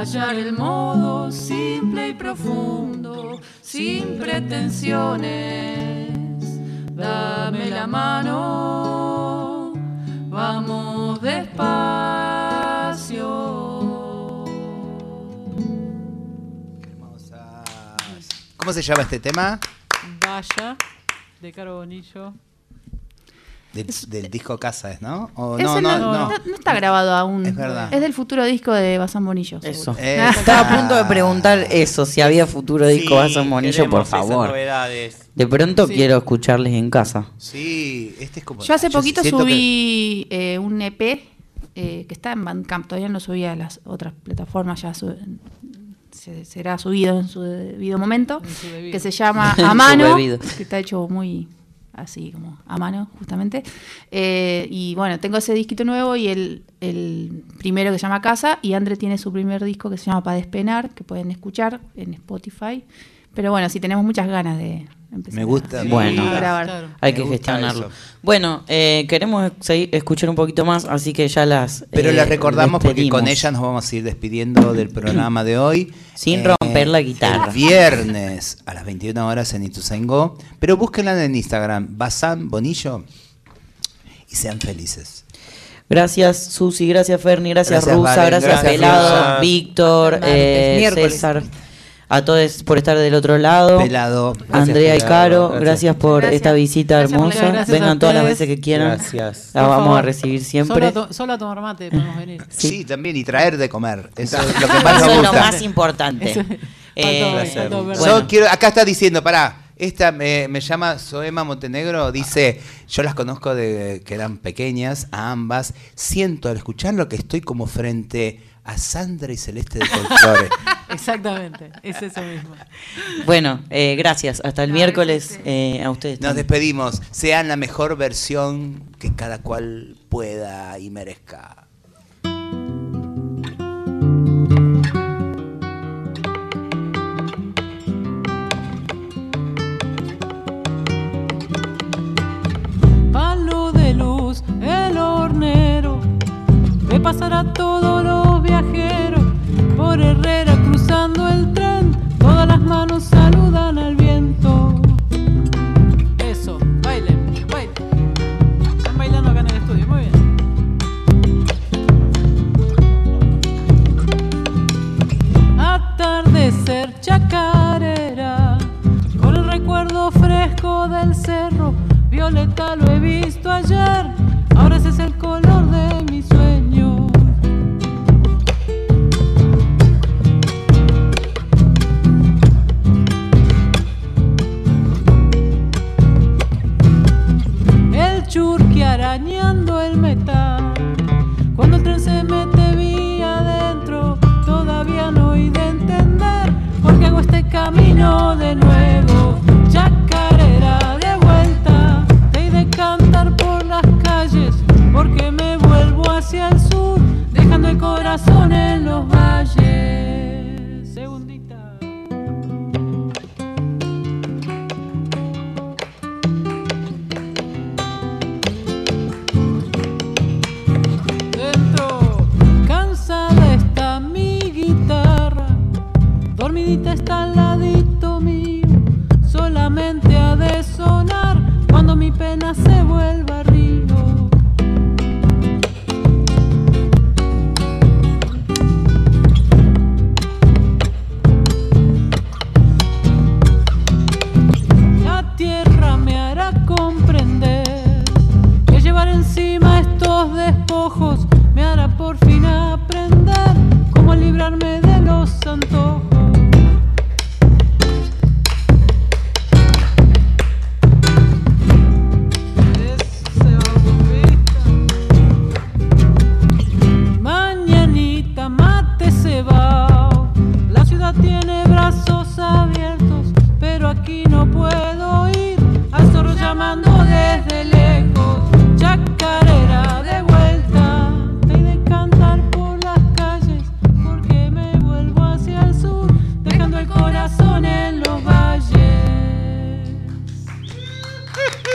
Hallar el modo simple y profundo, sin pretensiones. Dame la mano, vamos despacio. ¿Cómo se llama este tema? Vaya, de Caro Bonillo. Del, del disco Casa es, ¿no? O no, no, no. no está grabado aún. Es verdad. del futuro disco de Bazán Bonillo. Eso. seguro. Eh, Estaba a punto de preguntar eso, si había futuro disco Sí, Vaso Monillo, por favor. novedades. De pronto Sí. quiero escucharles en casa. Sí, este es como. Yo hace poquito que- subí eh, un EP eh, que está en Bandcamp, todavía no subí a las otras plataformas, ya su- se- será subido en su debido momento, su debido. que se llama A Mano, que está hecho muy así como a mano justamente. Eh, y bueno, tengo ese disquito nuevo y el, el primero que se llama Casa y Andre tiene su primer disco que se llama Pa' Despenar, que pueden escuchar en Spotify. Pero bueno, sí tenemos muchas ganas de Me gusta. a, Bueno. a grabar. Hay Me que gestionarlo. eso. Bueno, eh, queremos seguir, escuchar un poquito más, así que ya las. Pero eh, les recordamos porque con despedimos. ella nos vamos a ir despidiendo del programa de hoy. Sin romper la guitarra. El viernes a las 21 horas en Ituzaingó. Pero búsquenla en Instagram, Bazán Bonillo. Y sean felices. Gracias Susi, gracias Ferni, gracias, Gracias, Rusa, Valen, gracias, gracias, Pelado. Víctor, eh, miércoles. César, a todos por estar del otro lado. Pelado. Gracias, Andrea y. Caro, Gracias. gracias, por Gracias. esta visita hermosa. Vengan todas las veces que quieran. Gracias. La Por vamos a recibir Solo siempre. a, to- solo a tomar mate podemos venir. Sí. también, y traer de comer. Eso es lo que más Eso es lo más importante. Eso- Eh, Yo Bueno. quiero, acá está diciendo, pará, esta me, me llama Soema Montenegro, dice, yo las conozco de que eran pequeñas, a ambas, siento al escucharlo que estoy como frente a Sandra y Celeste de Folklore. Exactamente, es eso mismo. Bueno, eh, gracias. Hasta el miércoles eh, a ustedes. Nos también. despedimos, sean la mejor versión que cada cual pueda y merezca. Palo de luz, el hornero, ve pasar a todos por Herrera cruzando el tren. Todas las manos saludan al viento. Eso, bailen, bailen. Están bailando acá en el estudio, muy bien. Atardecer chacarera, con el recuerdo fresco del cerro. Violeta lo he visto ayer, camino de nuevo.